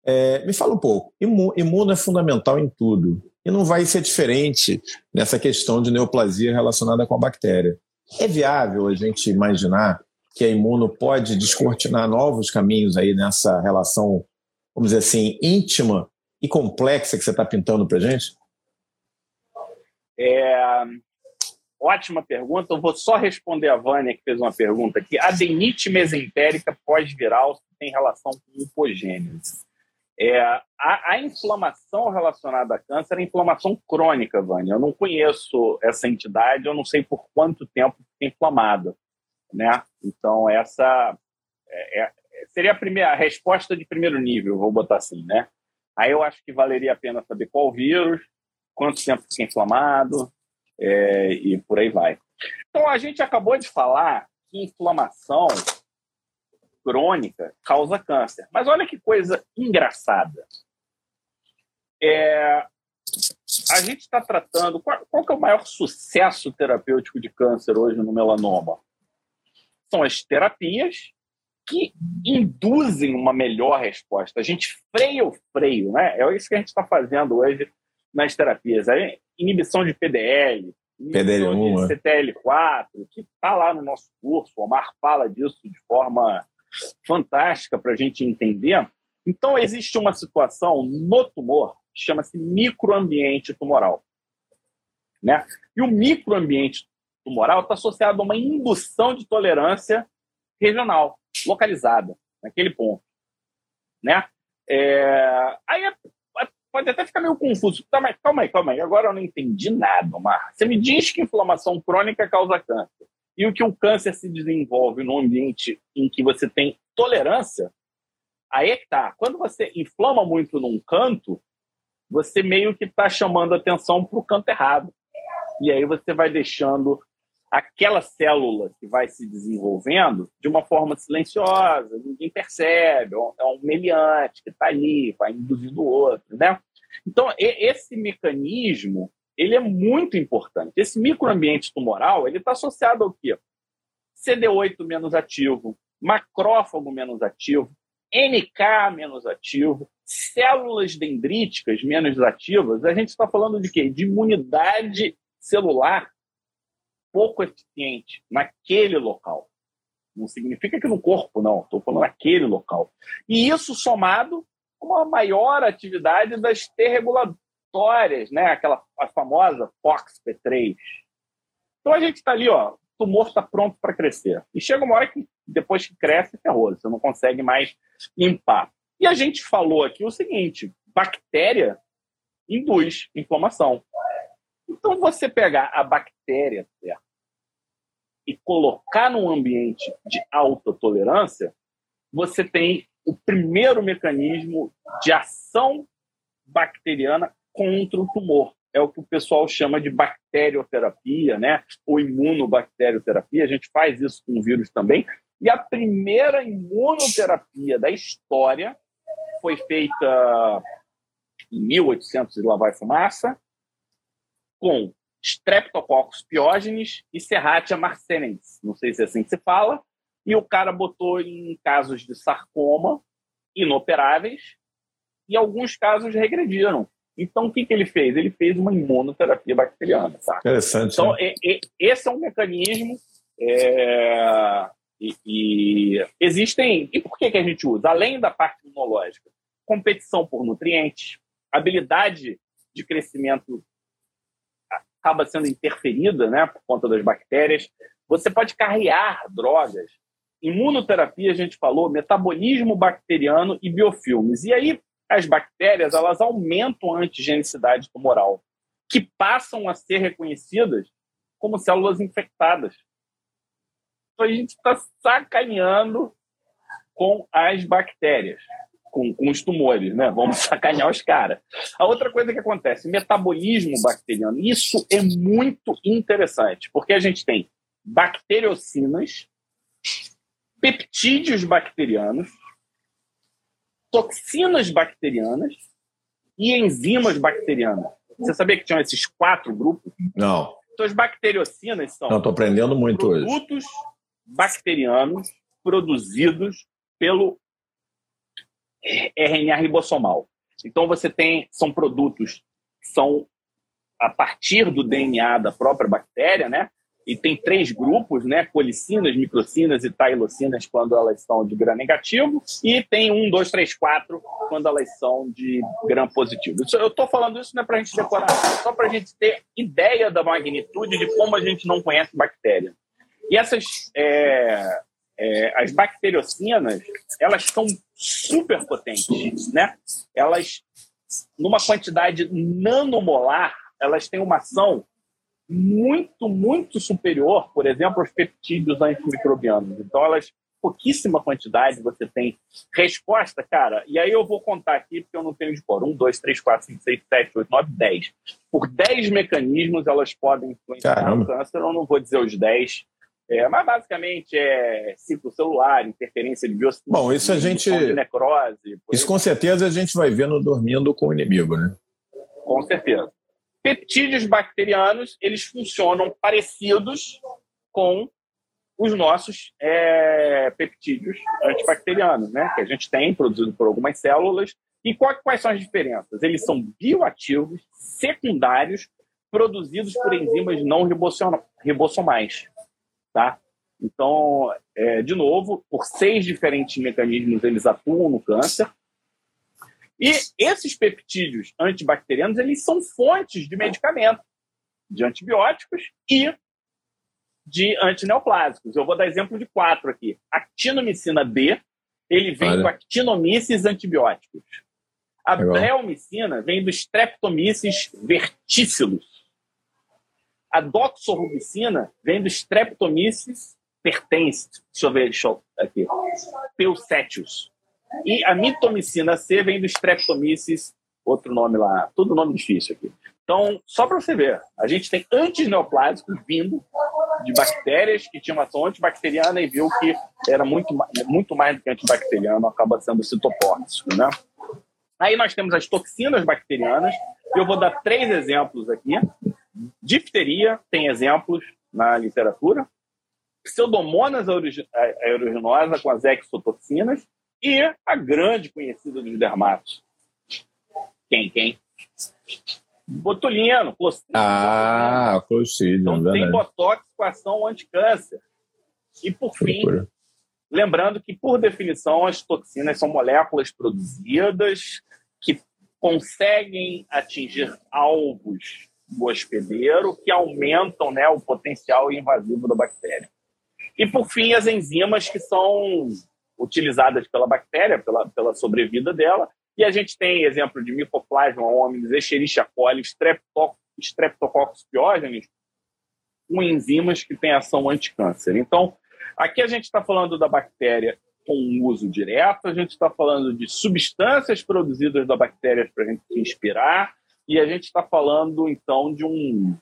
É, me fala um pouco, imuno é fundamental em tudo, e não vai ser diferente nessa questão de neoplasia relacionada com a bactéria. É viável a gente imaginar que a imuno pode descortinar novos caminhos aí nessa relação, vamos dizer assim, íntima e complexa que você está pintando para gente? É, ótima pergunta. Eu vou só responder a Vânia, que fez uma pergunta aqui. Adenite mesentérica pós-viral tem relação com hipogênese. É, a, a, inflamação relacionada a câncer é inflamação crônica, Vânia. Eu não conheço essa entidade, eu não sei por quanto tempo fica inflamada. Né? Então, essa é, é, seria a, primeira, a resposta de primeiro nível, vou botar assim. Né? Aí eu acho que valeria a pena saber qual vírus, quanto tempo fica inflamado é, e por aí vai. Então, a gente acabou de falar que inflamação crônica causa câncer. Mas olha que coisa engraçada. É, a gente está tratando. Qual, qual que é o maior sucesso terapêutico de câncer hoje no melanoma? São as terapias que induzem uma melhor resposta. A gente freia o freio, né? É isso que a gente está fazendo hoje nas terapias. A inibição de PDL, PDL1, de CTL4, que está lá no nosso curso. O Omar fala disso de forma fantástica para a gente entender. Então, existe uma situação no tumor que chama-se microambiente tumoral. Né? E o microambiente tumoral está associado a uma indução de tolerância regional, localizada, naquele ponto. Né? É... Aí é... pode até ficar meio confuso. Tá, mas calma aí, calma aí. Agora eu não entendi nada, Omar. Você me diz que inflamação crônica causa câncer e o que o câncer se desenvolve no ambiente em que você tem tolerância, aí é que tá. Quando você inflama muito num canto, você meio que está chamando atenção para o canto errado. E aí você vai deixando aquela célula que vai se desenvolvendo de uma forma silenciosa, ninguém percebe, é um meliante que está ali, vai induzindo o outro, né? Então, esse mecanismo ele é muito importante. Esse microambiente tumoral ele está associado ao quê? CD8 menos ativo, macrófago menos ativo, NK menos ativo, células dendríticas menos ativas. A gente está falando de quê? De imunidade celular pouco eficiente naquele local. Não significa que no corpo, não. Estou falando naquele local. E isso somado com uma maior atividade das T reguladoras vitórias, né? Aquela a famosa FOXP3. Então a gente está ali, ó, o tumor está pronto para crescer. E chega uma hora que depois que cresce, ferrou, você não consegue mais limpar. E a gente falou aqui o seguinte: bactéria induz inflamação. Então você pegar a bactéria certo, e colocar num ambiente de alta tolerância, você tem o primeiro mecanismo de ação bacteriana contra o tumor. É o que o pessoal chama de bacterioterapia, né? Ou imunobacterioterapia. A gente faz isso com vírus também. E a primeira imunoterapia da história foi feita em 1800 e lá vai fumaça, com Streptococcus pyogenes e Serratia marcescens. Não sei se é assim que se fala. E o cara botou em casos de sarcoma inoperáveis e alguns casos regrediram. Então, o que, que ele fez? Ele fez uma imunoterapia bacteriana. Tá? Interessante. Então, né? e, e, esse é um mecanismo. É, e, e, existem. E por que, que a gente usa? Além da parte imunológica, competição por nutrientes, habilidade de crescimento acaba sendo interferida né, por conta das bactérias. Você pode carrear drogas. Imunoterapia, a gente falou, metabolismo bacteriano e biofilmes. E aí, as bactérias elas aumentam a antigenicidade tumoral, que passam a ser reconhecidas como células infectadas. Então a gente está sacaneando com as bactérias, com, com, os tumores, né? Vamos sacanear os caras. A outra coisa que acontece, metabolismo bacteriano. Isso é muito interessante, porque a gente tem bacteriocinas, peptídeos bacterianos, toxinas bacterianas e enzimas bacterianas. Você sabia que tinham esses quatro grupos? Não. Então, as bacteriocinas são. Não, estou aprendendo muito produtos hoje. bacterianos produzidos pelo RNA ribossomal. Então, você tem. São produtos que são a partir do DNA da própria bactéria, né? E tem três grupos, né? Colicinas, microcinas e tailocinas quando elas são de gram negativo, e tem um, dois, três, quatro quando elas são de gram positivo. eu estou falando isso não é para a gente decorar, só para a gente ter ideia da magnitude de como a gente não conhece bactéria. E essas, é, é, as bacteriocinas, elas são super potentes, né? Elas, numa quantidade nanomolar, elas têm uma ação muito, muito superior, por exemplo, aos peptídeos antimicrobianos. Então, elas, pouquíssima quantidade você tem resposta, cara. E aí eu vou contar aqui, porque eu não tenho de cor. Um, dois, três, quatro, cinco, seis, sete, oito, nove, dez. Por dez mecanismos elas podem influenciar Caramba. o câncer. Eu não vou dizer os dez. É, mas basicamente é ciclo celular, interferência de biocina, Bom, isso a gente. Necrose. Isso com certeza a gente vai vendo dormindo com o inimigo, né? Com certeza. Peptídeos bacterianos, eles funcionam parecidos com os nossos é, peptídeos antibacterianos, né? Que a gente tem produzido por algumas células. E quais são as diferenças? Eles são bioativos, secundários, produzidos por enzimas não ribossomais, tá? Então, é, de novo, por seis diferentes mecanismos eles atuam no câncer. E esses peptídeos antibacterianos, eles são fontes de medicamento, de antibióticos e de antineoplásicos. Eu vou dar exemplo de quatro aqui. Actinomicina B, ele vem Olha. do Actinomyces antibióticos. A bleomicina vem do Streptomyces verticillus. A doxorubicina vem do Streptomyces pertence, deixa eu ver, deixa eu, aqui, Peucetius. E a mitomicina C vem do Streptomyces, outro nome lá, tudo nome difícil aqui. Então, só para você ver, a gente tem antineoplásicos vindo de bactérias que tinham ação antibacteriana e viu que era muito, muito mais do que antibacteriano, acaba sendo citotóxico, né? Aí nós temos as toxinas bacterianas, eu vou dar três exemplos aqui. Difteria tem exemplos na literatura, Pseudomonas aeruginosa com as exotoxinas e a grande conhecida dos dermatos. Quem? Quem? Botulino, Clostridium. Ah, Clostridium, Então tem botox com ação anticâncer. E por fim, Procura. lembrando que, por definição, as toxinas são moléculas produzidas que conseguem atingir alvos do hospedeiro que aumentam né, o potencial invasivo da bactéria. E, por fim, as enzimas que são utilizadas pela bactéria, pela, pela sobrevida dela. E a gente tem exemplo de Mycoplasma hominis, Escherichia coli, Streptococcus pyogenes, com enzimas que têm ação anticâncer. Então, aqui a gente está falando da bactéria com uso direto, a gente está falando de substâncias produzidas da bactéria para a gente se inspirar, e a gente está falando, então, de um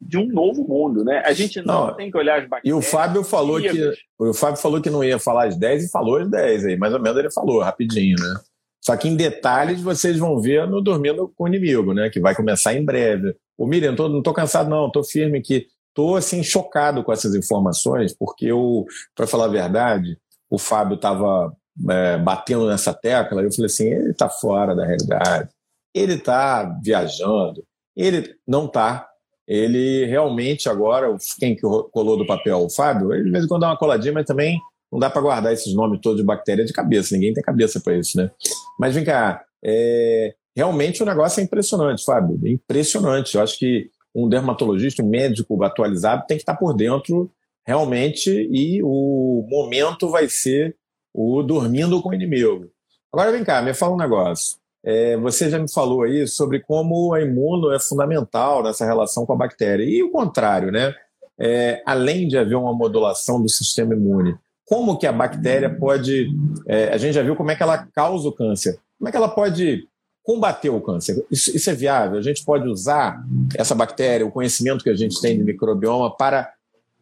de um novo mundo, né? A gente não, não, tem que olhar as bactérias. E o Fábio falou que o Fábio falou que não ia falar as 10 e falou as 10 aí, mais ou menos ele falou rapidinho, né? Só que em detalhes vocês vão ver no Dormindo com o Inimigo, né? Que vai começar em breve. O Miriam, tô, não tô cansado não, tô firme aqui. Tô assim chocado com essas informações, porque eu, para falar a verdade, o Fábio tava é, batendo nessa tecla, eu falei assim, ele tá fora da realidade. Ele tá viajando. Ele não tá ele realmente agora, quem que colou do papel? O Fábio? Ele de vez em quando dá uma coladinha, mas também não dá para guardar esses nomes todos de bactéria de cabeça, ninguém tem cabeça para isso, né? Mas vem cá, é, realmente o negócio é impressionante, Fábio, impressionante. Eu acho que um dermatologista, um médico atualizado tem que estar por dentro realmente e o momento vai ser o dormindo com o inimigo. Agora vem cá, me fala um negócio. É, você já me falou aí sobre como a imuno é fundamental nessa relação com a bactéria. E o contrário, né? É, além de haver uma modulação do sistema imune, como que a bactéria pode. É, a gente já viu como é que ela causa o câncer. Como é que ela pode combater o câncer? Isso, isso é viável? A gente pode usar essa bactéria, o conhecimento que a gente tem de microbioma, para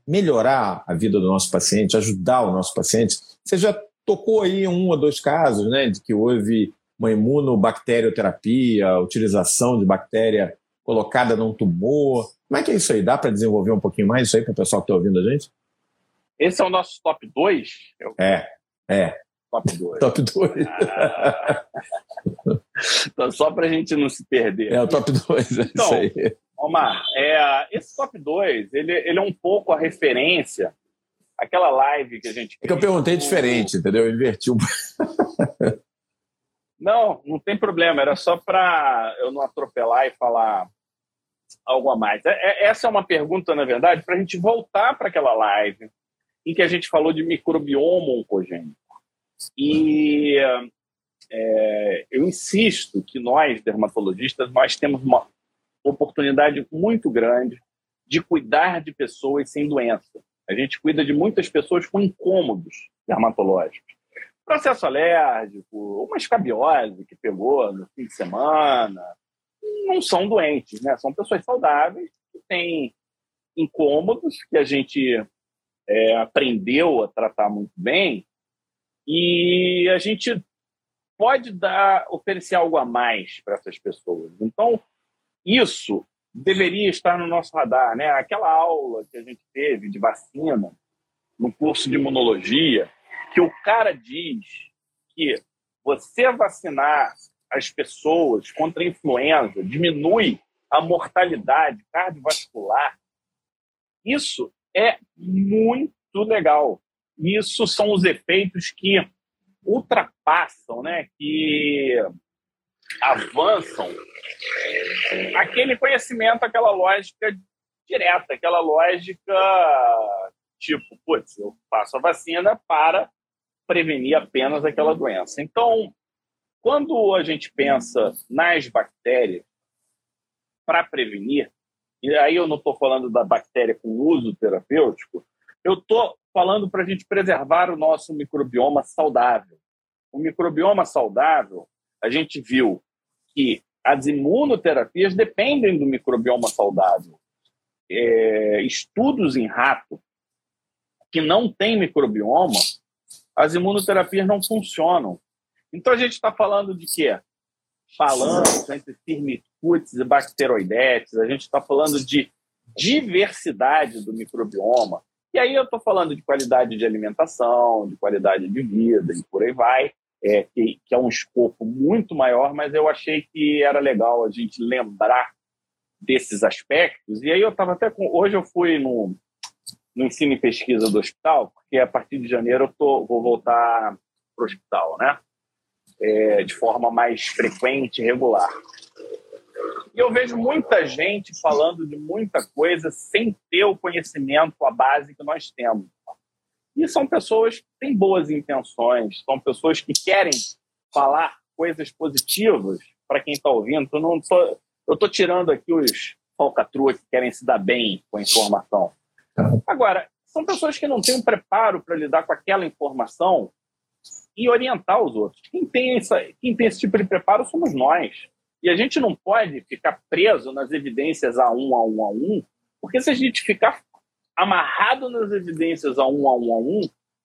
melhorar a vida do nosso paciente, ajudar o nosso paciente. Você já tocou aí um ou dois casos, né, de que houve uma imunobacterioterapia, utilização de bactéria colocada num tumor. Como é que é isso aí? Dá para desenvolver um pouquinho mais isso aí para o pessoal que está ouvindo a gente? Esse é o nosso top 2? É, é. Top 2. top 2. Ah. então, só para a gente não se perder. É o top 2, é então, isso aí. Omar, é, esse top 2, ele, ele é um pouco a referência aquela live que a gente. É que eu perguntei diferente, entendeu? Eu inverti um. Não, não tem problema. Era só para eu não atropelar e falar algo a mais. É, é, essa é uma pergunta, na verdade, para a gente voltar para aquela live em que a gente falou de microbioma oncogênico. E é, eu insisto que nós, dermatologistas, nós temos uma oportunidade muito grande de cuidar de pessoas sem doença. A gente cuida de muitas pessoas com incômodos dermatológicos processo alérgico, uma escabiose que pegou no fim de semana, não são doentes, né? São pessoas saudáveis que têm incômodos que a gente é, aprendeu a tratar muito bem e a gente pode dar oferecer algo a mais para essas pessoas. Então isso deveria estar no nosso radar, né? Aquela aula que a gente teve de vacina no curso de imunologia, que o cara diz que você vacinar as pessoas contra a influenza diminui a mortalidade cardiovascular. Isso é muito legal. Isso são os efeitos que ultrapassam, né, que avançam aquele conhecimento, aquela lógica direta, aquela lógica tipo, putz, eu faço a vacina para prevenir apenas aquela doença. Então, quando a gente pensa nas bactérias para prevenir, e aí eu não estou falando da bactéria com uso terapêutico, eu estou falando para a gente preservar o nosso microbioma saudável. O microbioma saudável, a gente viu que as imunoterapias dependem do microbioma saudável. É, estudos em rato que não tem microbioma, as imunoterapias não funcionam. Então a gente está falando de quê? Falando entre firmicutes e bacteroidetes, a gente está falando de diversidade do microbioma. E aí eu estou falando de qualidade de alimentação, de qualidade de vida e por aí vai é, que, que, é um escopo muito maior, mas eu achei que era legal a gente lembrar desses aspectos. E aí eu estava até com. Hoje eu fui no, no ensino e pesquisa do hospital, porque a partir de janeiro eu tô, vou voltar para o hospital, né? É, de forma mais frequente regular. E eu vejo muita gente falando de muita coisa sem ter o conhecimento, a base que nós temos. E são pessoas que têm boas intenções, são pessoas que querem falar coisas positivas para quem está ouvindo. Eu não eu estou tirando aqui os falcatrua que querem se dar bem com a informação. Agora, são pessoas que não têm um preparo para lidar com aquela informação e orientar os outros. Quem tem, essa, quem tem esse tipo de preparo somos nós. E a gente não pode ficar preso nas evidências a um, a um, a um, porque se a gente ficar amarrado nas evidências a um, a um, a um,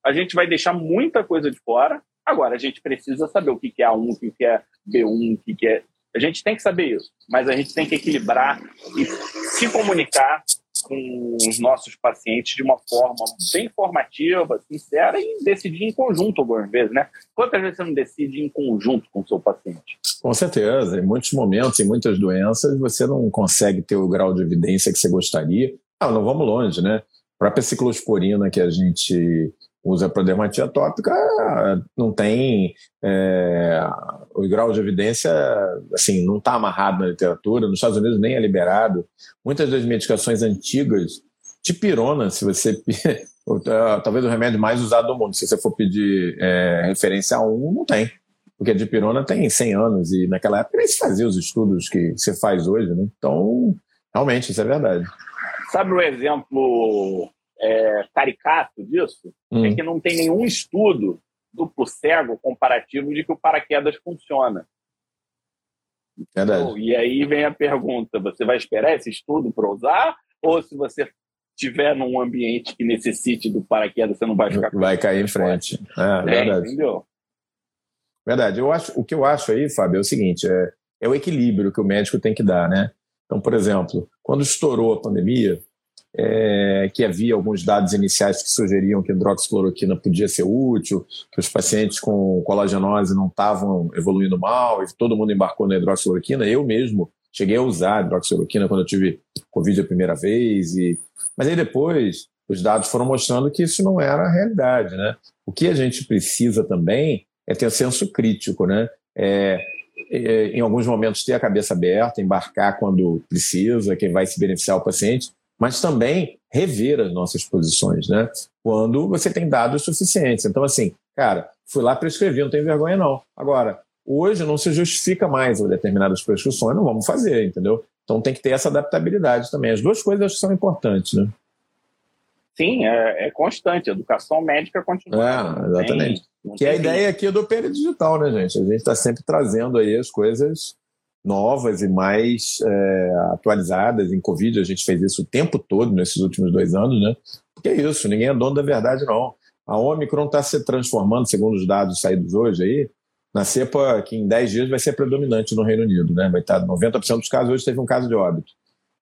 a gente vai deixar muita coisa de fora. Agora, a gente precisa saber o que é A1, o que é B1, o que é. A gente tem que saber isso, mas a gente tem que equilibrar e se comunicar com os nossos pacientes de uma forma bem informativa, sincera e decidir em conjunto algumas vezes, né? Quantas vezes você não decide em conjunto com o seu paciente? Com certeza. Em muitos momentos, em muitas doenças, você não consegue ter o grau de evidência que você gostaria, não, não vamos longe, né? A própria ciclosporina que a gente usa para dermatite atópica não tem é, o grau de evidência assim não está amarrado na literatura nos Estados Unidos nem é liberado. Muitas das medicações antigas tipirona se você talvez o remédio mais usado do mundo se você for pedir é, referência a um não tem. Porque a dipirona tem 100 anos e naquela época nem se fazia os estudos que você faz hoje né? Então realmente isso é verdade. Sabe o exemplo é, caricato disso? Hum. É que não tem nenhum estudo duplo cego comparativo de que o paraquedas funciona. Então, e aí vem a pergunta: você vai esperar esse estudo para usar? Ou se você estiver num ambiente que necessite do paraquedas, você não vai ficar. Vai cair em frente. É, verdade. Entendeu? Verdade. Eu acho, o que eu acho aí, Fábio, é o seguinte: é, é o equilíbrio que o médico tem que dar, né? Então, por exemplo, quando estourou a pandemia, é, que havia alguns dados iniciais que sugeriam que hidroxicloroquina podia ser útil, que os pacientes com colagenose não estavam evoluindo mal, e todo mundo embarcou na hidroxicloroquina. Eu mesmo cheguei a usar hidroxicloroquina quando eu tive Covid a primeira vez, e... mas aí depois os dados foram mostrando que isso não era a realidade. Né? O que a gente precisa também é ter senso crítico, né? É, é, em alguns momentos ter a cabeça aberta, embarcar quando precisa, quem vai se beneficiar o paciente, mas também rever as nossas posições, né? Quando você tem dados suficientes. Então, assim, cara, fui lá prescrevi, não tem vergonha não. Agora, hoje não se justifica mais determinadas prescrições, não vamos fazer, entendeu? Então tem que ter essa adaptabilidade também. As duas coisas são importantes, né? Sim, é, é constante. A educação médica continua. É, exatamente. Tem, que é a ideia aqui do Digital, né, gente? A gente está sempre trazendo aí as coisas novas e mais é, atualizadas. Em Covid, a gente fez isso o tempo todo nesses últimos dois anos, né? Porque é isso, ninguém é dono da verdade, não. A Omicron está se transformando, segundo os dados saídos hoje aí, na cepa que em 10 dias vai ser predominante no Reino Unido, né? Vai estar 90% dos casos. Hoje teve um caso de óbito.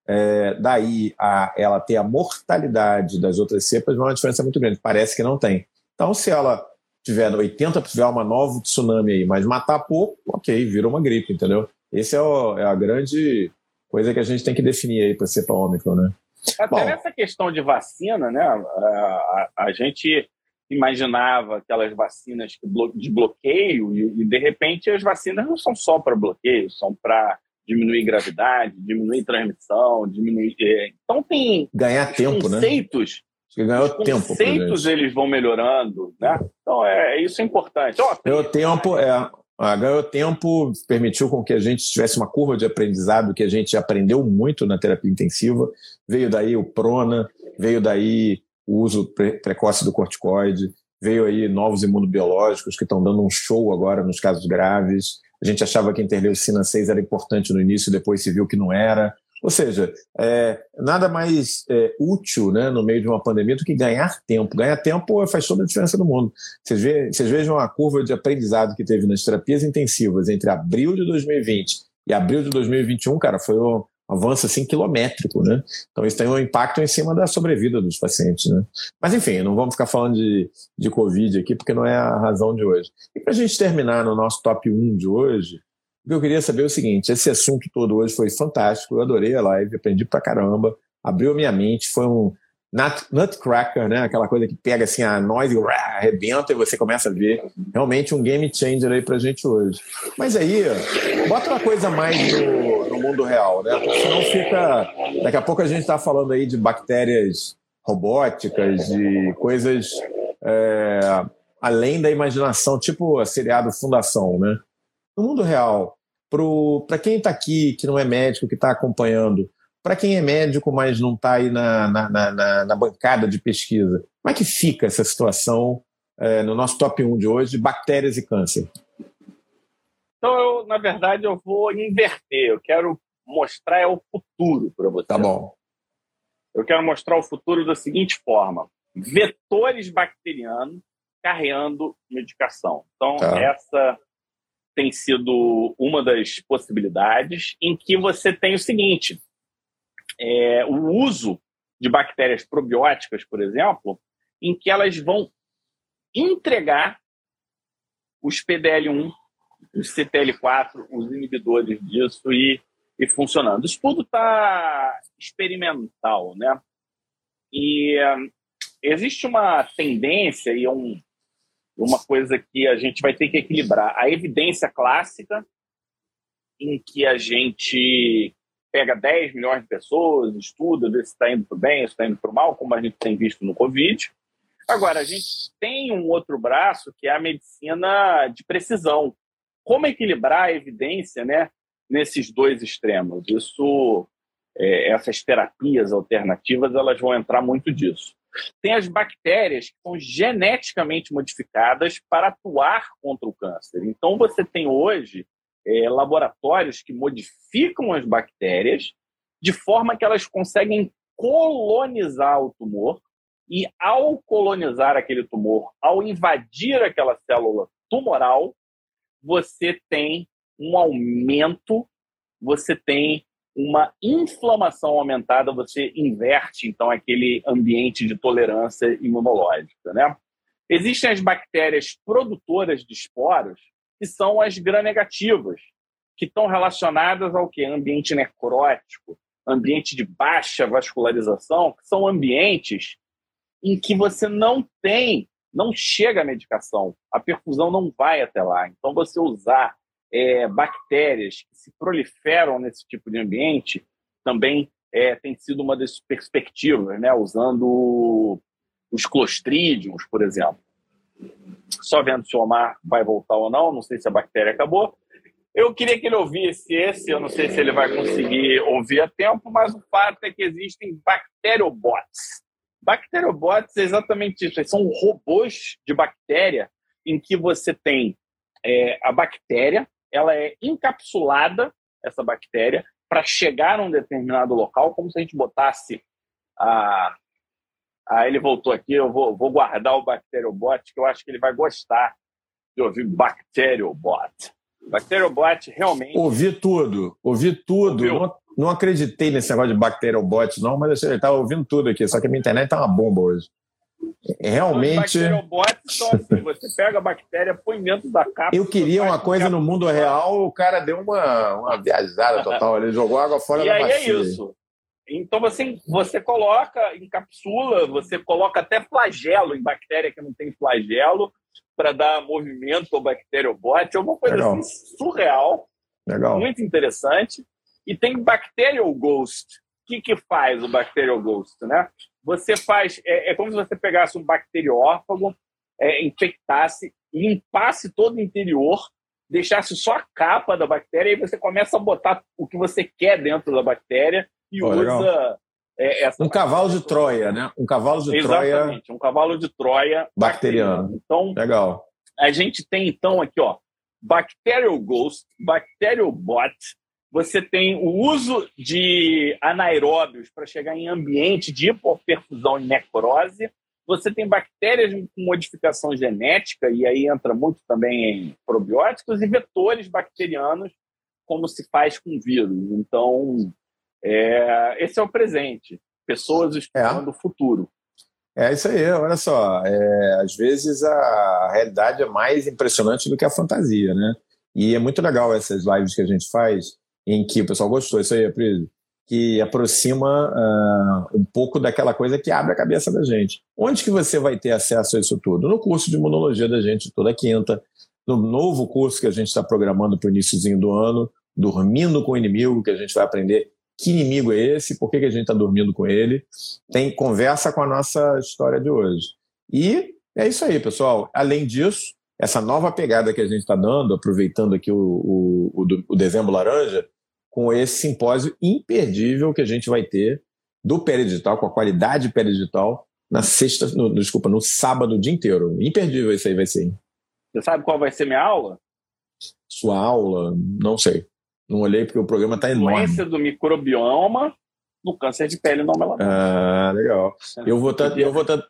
é, daí a ela ter a mortalidade das outras cepas é uma diferença muito grande. Parece que não tem. Então, se ela tiver 80, tiver uma nova tsunami aí, mas matar pouco, ok, vira uma gripe, entendeu? Esse é, o, é a grande coisa que a gente tem que definir aí para cepa ômicron, né? Até Bom, nessa questão de vacina, né? A, a, a, gente imaginava aquelas vacinas de bloqueio e, e, de repente as vacinas não são só para bloqueio, são para diminuir gravidade, diminuir transmissão, diminuir. É, então tem ganhar tempo, conceitos, né? Conceitos. Ganhou tempo. Conceitos eles vão melhorando, né? Então é isso é importante. Então, ganhou tempo, é. Ah, ganhou tempo, permitiu com que a gente tivesse uma curva de aprendizado que a gente aprendeu muito na terapia intensiva. Veio daí o prona, veio daí o uso pre precoce do corticoide, veio aí novos imunobiológicos que estão dando um show agora nos casos graves. A gente achava que a interleucina 6 era importante no início, depois se viu que não era. Ou seja, é, nada mais é, útil né, no meio de uma pandemia do que ganhar tempo. Ganhar tempo faz toda a diferença no mundo. Vocês, vê, vocês vejam a curva de aprendizado que teve nas terapias intensivas entre abril de 2020 e abril de 2021, cara, foi um avanço assim quilométrico, né? Então isso tem um impacto em cima da sobrevida dos pacientes, né? Mas enfim, não vamos ficar falando de, de Covid aqui, porque não é a razão de hoje. E para a gente terminar no nosso top 1 de hoje, o que eu queria saber é o seguinte: esse assunto todo hoje foi fantástico, eu adorei a live, aprendi pra caramba, abriu minha mente, foi um nut, nutcracker, né? Aquela coisa que pega assim a noise e arrebenta e você começa a ver. Realmente um game changer aí pra gente hoje. Mas aí, bota uma coisa mais no, no mundo real, né? Porque senão fica. Daqui a pouco a gente tá falando aí de bactérias robóticas, de coisas é, além da imaginação, tipo a seriado Fundação, né? No mundo real, para quem está aqui, que não é médico, que está acompanhando, para quem é médico, mas não está aí na, na, na, na, bancada de pesquisa, como é que fica essa situação é, no nosso top 1 de hoje, bactérias e câncer? Então, eu, na verdade, eu vou inverter. Eu quero mostrar é o futuro para você. Tá bom. Eu quero mostrar o futuro da seguinte forma: vetores bacterianos carregando medicação. Então, tá. essa tem sido uma das possibilidades em que você tem o seguinte: é, o uso de bactérias probióticas, por exemplo, em que elas vão entregar os PDL1, os CTL4, os inibidores disso e, e funcionando. Isso tudo está experimental, né? E um, existe uma tendência e um, uma coisa que a gente vai ter que equilibrar. A evidência clássica, em que a gente pega 10 milhões de pessoas, estuda, vê se está indo para o bem, se está indo para o mal, como a gente tem visto no Covid. Agora, a gente tem um outro braço que é a medicina de precisão. Como equilibrar a evidência né, nesses dois extremos? Isso, é, essas terapias alternativas, elas vão entrar muito disso. Tem as bactérias que são geneticamente modificadas para atuar contra o câncer. Então, você tem hoje é, laboratórios que modificam as bactérias de forma que elas conseguem colonizar o tumor e, ao colonizar aquele tumor, ao invadir aquela célula tumoral, você tem um aumento, você tem uma inflamação aumentada, você inverte, então, aquele ambiente de tolerância imunológica, né? Existem as bactérias produtoras de esporos, que são as gram-negativas, que estão relacionadas ao que? Ambiente necrótico, ambiente de baixa vascularização, que são ambientes em que você não tem, não chega a medicação, a perfusão não vai até lá. Então, você usar é, bactérias que se proliferam nesse tipo de ambiente também é, tem sido uma das perspectivas, né? usando os clostrídios, por exemplo. Só vendo se o Omar vai voltar ou não, não sei se a bactéria acabou. Eu queria que ele ouvisse esse, eu não sei se ele vai conseguir ouvir a tempo, mas o fato é que existem bacteriobots. Bacteriobots é exatamente isso, são robôs de bactéria em que você tem é, a bactéria, ela é encapsulada, essa bactéria, para chegar a um determinado local, como se a gente botasse a. Ah, ele voltou aqui, eu vou, vou guardar o Bacteriobot, que eu acho que ele vai gostar de ouvir Bacteriobot. Bacteriobot realmente. Ouvi tudo, ouvi tudo. Não, não acreditei nesse negócio de bacteriobot, não, mas eu estava ouvindo tudo aqui, só que a minha internet tá uma bomba hoje. Realmente. Assim: você pega a bactéria, põe dentro da capa. Eu queria uma coisa no mundo real, o cara deu uma, uma viajada total, ele jogou água fora e da aí bacia. é isso. Então você, você coloca, encapsula, você coloca até flagelo em bactéria que não tem flagelo para dar movimento ao bacteriobot. É uma coisa assim, surreal, Legal. muito interessante. E tem Bacterial Ghost. O que, que faz o Bacterial Ghost? Né? Você faz. É, é como se você pegasse um bacteriófago, é, infectasse, limpasse todo o interior, deixasse só a capa da bactéria, e você começa a botar o que você quer dentro da bactéria e oh, usa. É, um cavalo de Troia, né? Um cavalo de Exatamente, Troia. Exatamente, um cavalo de Troia bacteriano. bacteriano. Então, legal. A gente tem então aqui, ó, Bacterial Ghost, Bacterial Bot, você tem o uso de anaeróbios para chegar em ambiente de hipoperfusão e necrose. Você tem bactérias com modificação genética, e aí entra muito também em probióticos, e vetores bacterianos, como se faz com vírus. Então, é, esse é o presente. Pessoas estudando é. o futuro. É isso aí, olha só. É, às vezes a realidade é mais impressionante do que a fantasia, né? E é muito legal essas lives que a gente faz, em que o pessoal gostou, isso aí, Aprílio, que aproxima uh, um pouco daquela coisa que abre a cabeça da gente. Onde que você vai ter acesso a isso tudo? No curso de imunologia da gente toda quinta, no novo curso que a gente está programando para o iníciozinho do ano, Dormindo com o Inimigo, que a gente vai aprender que inimigo é esse, por que, que a gente está dormindo com ele. Tem conversa com a nossa história de hoje. E é isso aí, pessoal. Além disso, essa nova pegada que a gente está dando, aproveitando aqui o, o, o, o dezembro laranja, com esse simpósio imperdível que a gente vai ter do Peridigital, com a qualidade Peridigital, na sexta, no, desculpa, no sábado o dia inteiro. Imperdível isso aí vai ser. Você sabe qual vai ser minha aula? Sua aula? Não sei. Não olhei porque o programa está enorme. Influência do microbioma no câncer de pele não melanoma. Ah, legal. Eu vou estar tá, eu vou tá,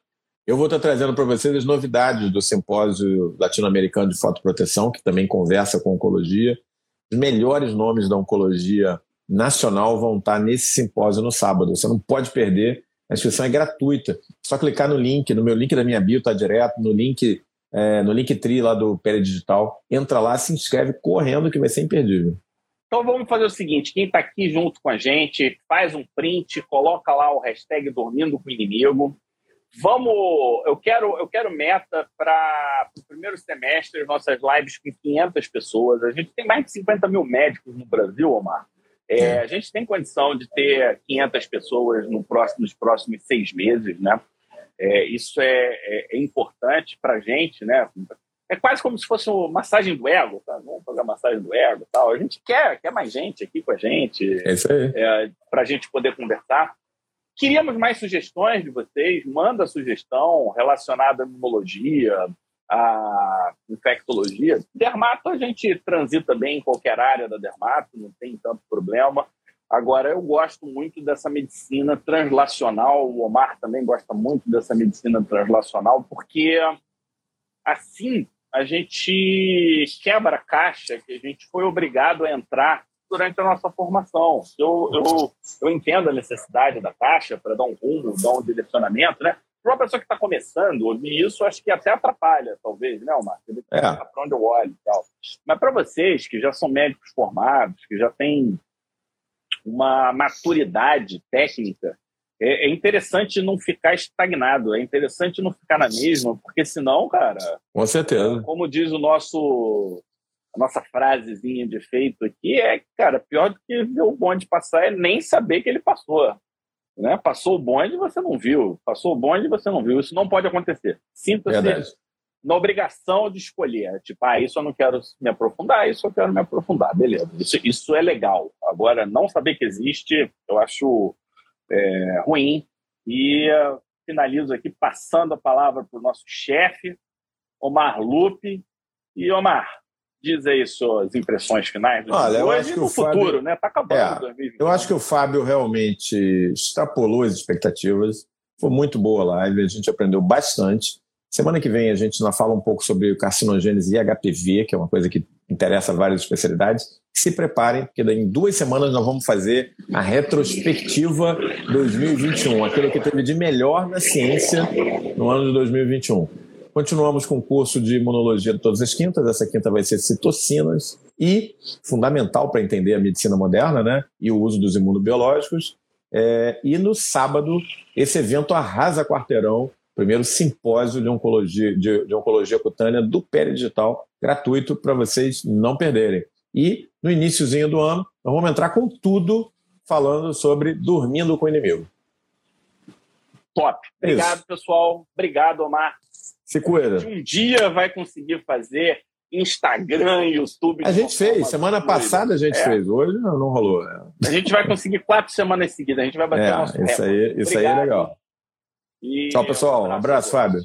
eu vou estar tá trazendo para vocês as novidades do simpósio latino-americano de fotoproteção, que também conversa com oncologia. Os melhores nomes da oncologia nacional vão estar nesse simpósio no sábado. Você não pode perder. A inscrição é gratuita. Só clicar no link, no meu link da minha bio está direto, no link é, no Linktree lá do Pele Digital. Entra lá, se inscreve correndo que vai ser imperdível. Então vamos fazer o seguinte: quem está aqui junto com a gente, faz um print, coloca lá o hashtag dormindo com o inimigo. Vamos, eu quero, eu quero meta para o primeiro semestre, nossas lives com 500 pessoas. A gente tem mais de 50 mil médicos no Brasil, Omar. É, é, a gente tem condição de ter 500 pessoas no próximo, nos próximos seis meses, né? É, isso é, é, é importante para a gente, né? É quase como se fosse uma massagem do ego, tá? Vamos fazer a massagem do ego tal. A gente quer, quer mais gente aqui com a gente. É isso aí. É, para a gente poder conversar. Queríamos mais sugestões de vocês. Manda sugestão relacionada à imunologia, à infectologia. Dermato, a gente transita bem em qualquer área da dermato, não tem tanto problema. Agora, eu gosto muito dessa medicina translacional. O Omar também gosta muito dessa medicina translacional, porque assim a gente quebra a caixa que a gente foi obrigado a entrar durante a nossa formação. Eu, eu, eu entendo a necessidade da caixa para dar um rumo, dar um direcionamento, né? Para uma pessoa que está começando, ouvir isso acho que até atrapalha, talvez, né, Omar? É. Para onde eu olho e tal. Mas para vocês que já são médicos formados, que já têm uma maturidade técnica, é, é interessante não ficar estagnado, é interessante não ficar na mesma, porque senão, cara. Com certeza. Como diz o nosso. A nossa frasezinha de efeito aqui é, cara, pior do que ver o bonde passar é nem saber que ele passou. Né? Passou o bonde e você não viu. Passou o bonde e você não viu. Isso não pode acontecer. Sinta-se na obrigação de escolher. Tipo, ah, isso eu não quero me aprofundar, isso eu quero me aprofundar. Beleza. Isso, isso é legal. Agora, não saber que existe, eu acho é, ruim. E uh, finalizo aqui passando a palavra para o nosso chefe, Omar Lupe. E, Omar, diz aí suas impressões finais do Olha, eu acho que o futuro, Fábio... né? Está acabando é, Eu acho que o Fábio realmente extrapolou as expectativas. Foi muito boa a live, a gente aprendeu bastante. Semana que vem a gente ainda fala um pouco sobre carcinogênese e HPV, que é uma coisa que interessa várias especialidades. Se preparem, porque em duas semanas nós vamos fazer a retrospectiva 2021, aquilo que teve de melhor na ciência no ano de 2021. Continuamos com o curso de imunologia de todas as quintas. Essa quinta vai ser citocinas e fundamental para entender a medicina moderna, né? E o uso dos imunobiológicos. É, e no sábado, esse evento arrasa quarteirão, primeiro simpósio de oncologia, de, de oncologia cutânea do Pé Digital, gratuito para vocês não perderem. E no iníciozinho do ano, nós vamos entrar com tudo falando sobre dormindo com o inimigo. Top. Obrigado, Isso. pessoal. Obrigado, Omar. Se cuida. Um dia vai conseguir fazer Instagram, YouTube. A gente fez, semana passada a gente é. fez, hoje não, não rolou. É. A gente vai conseguir quatro semanas seguidas, a gente vai bater é, nosso isso aí, isso aí é legal. E... Tchau, pessoal. Um abraço, Fábio.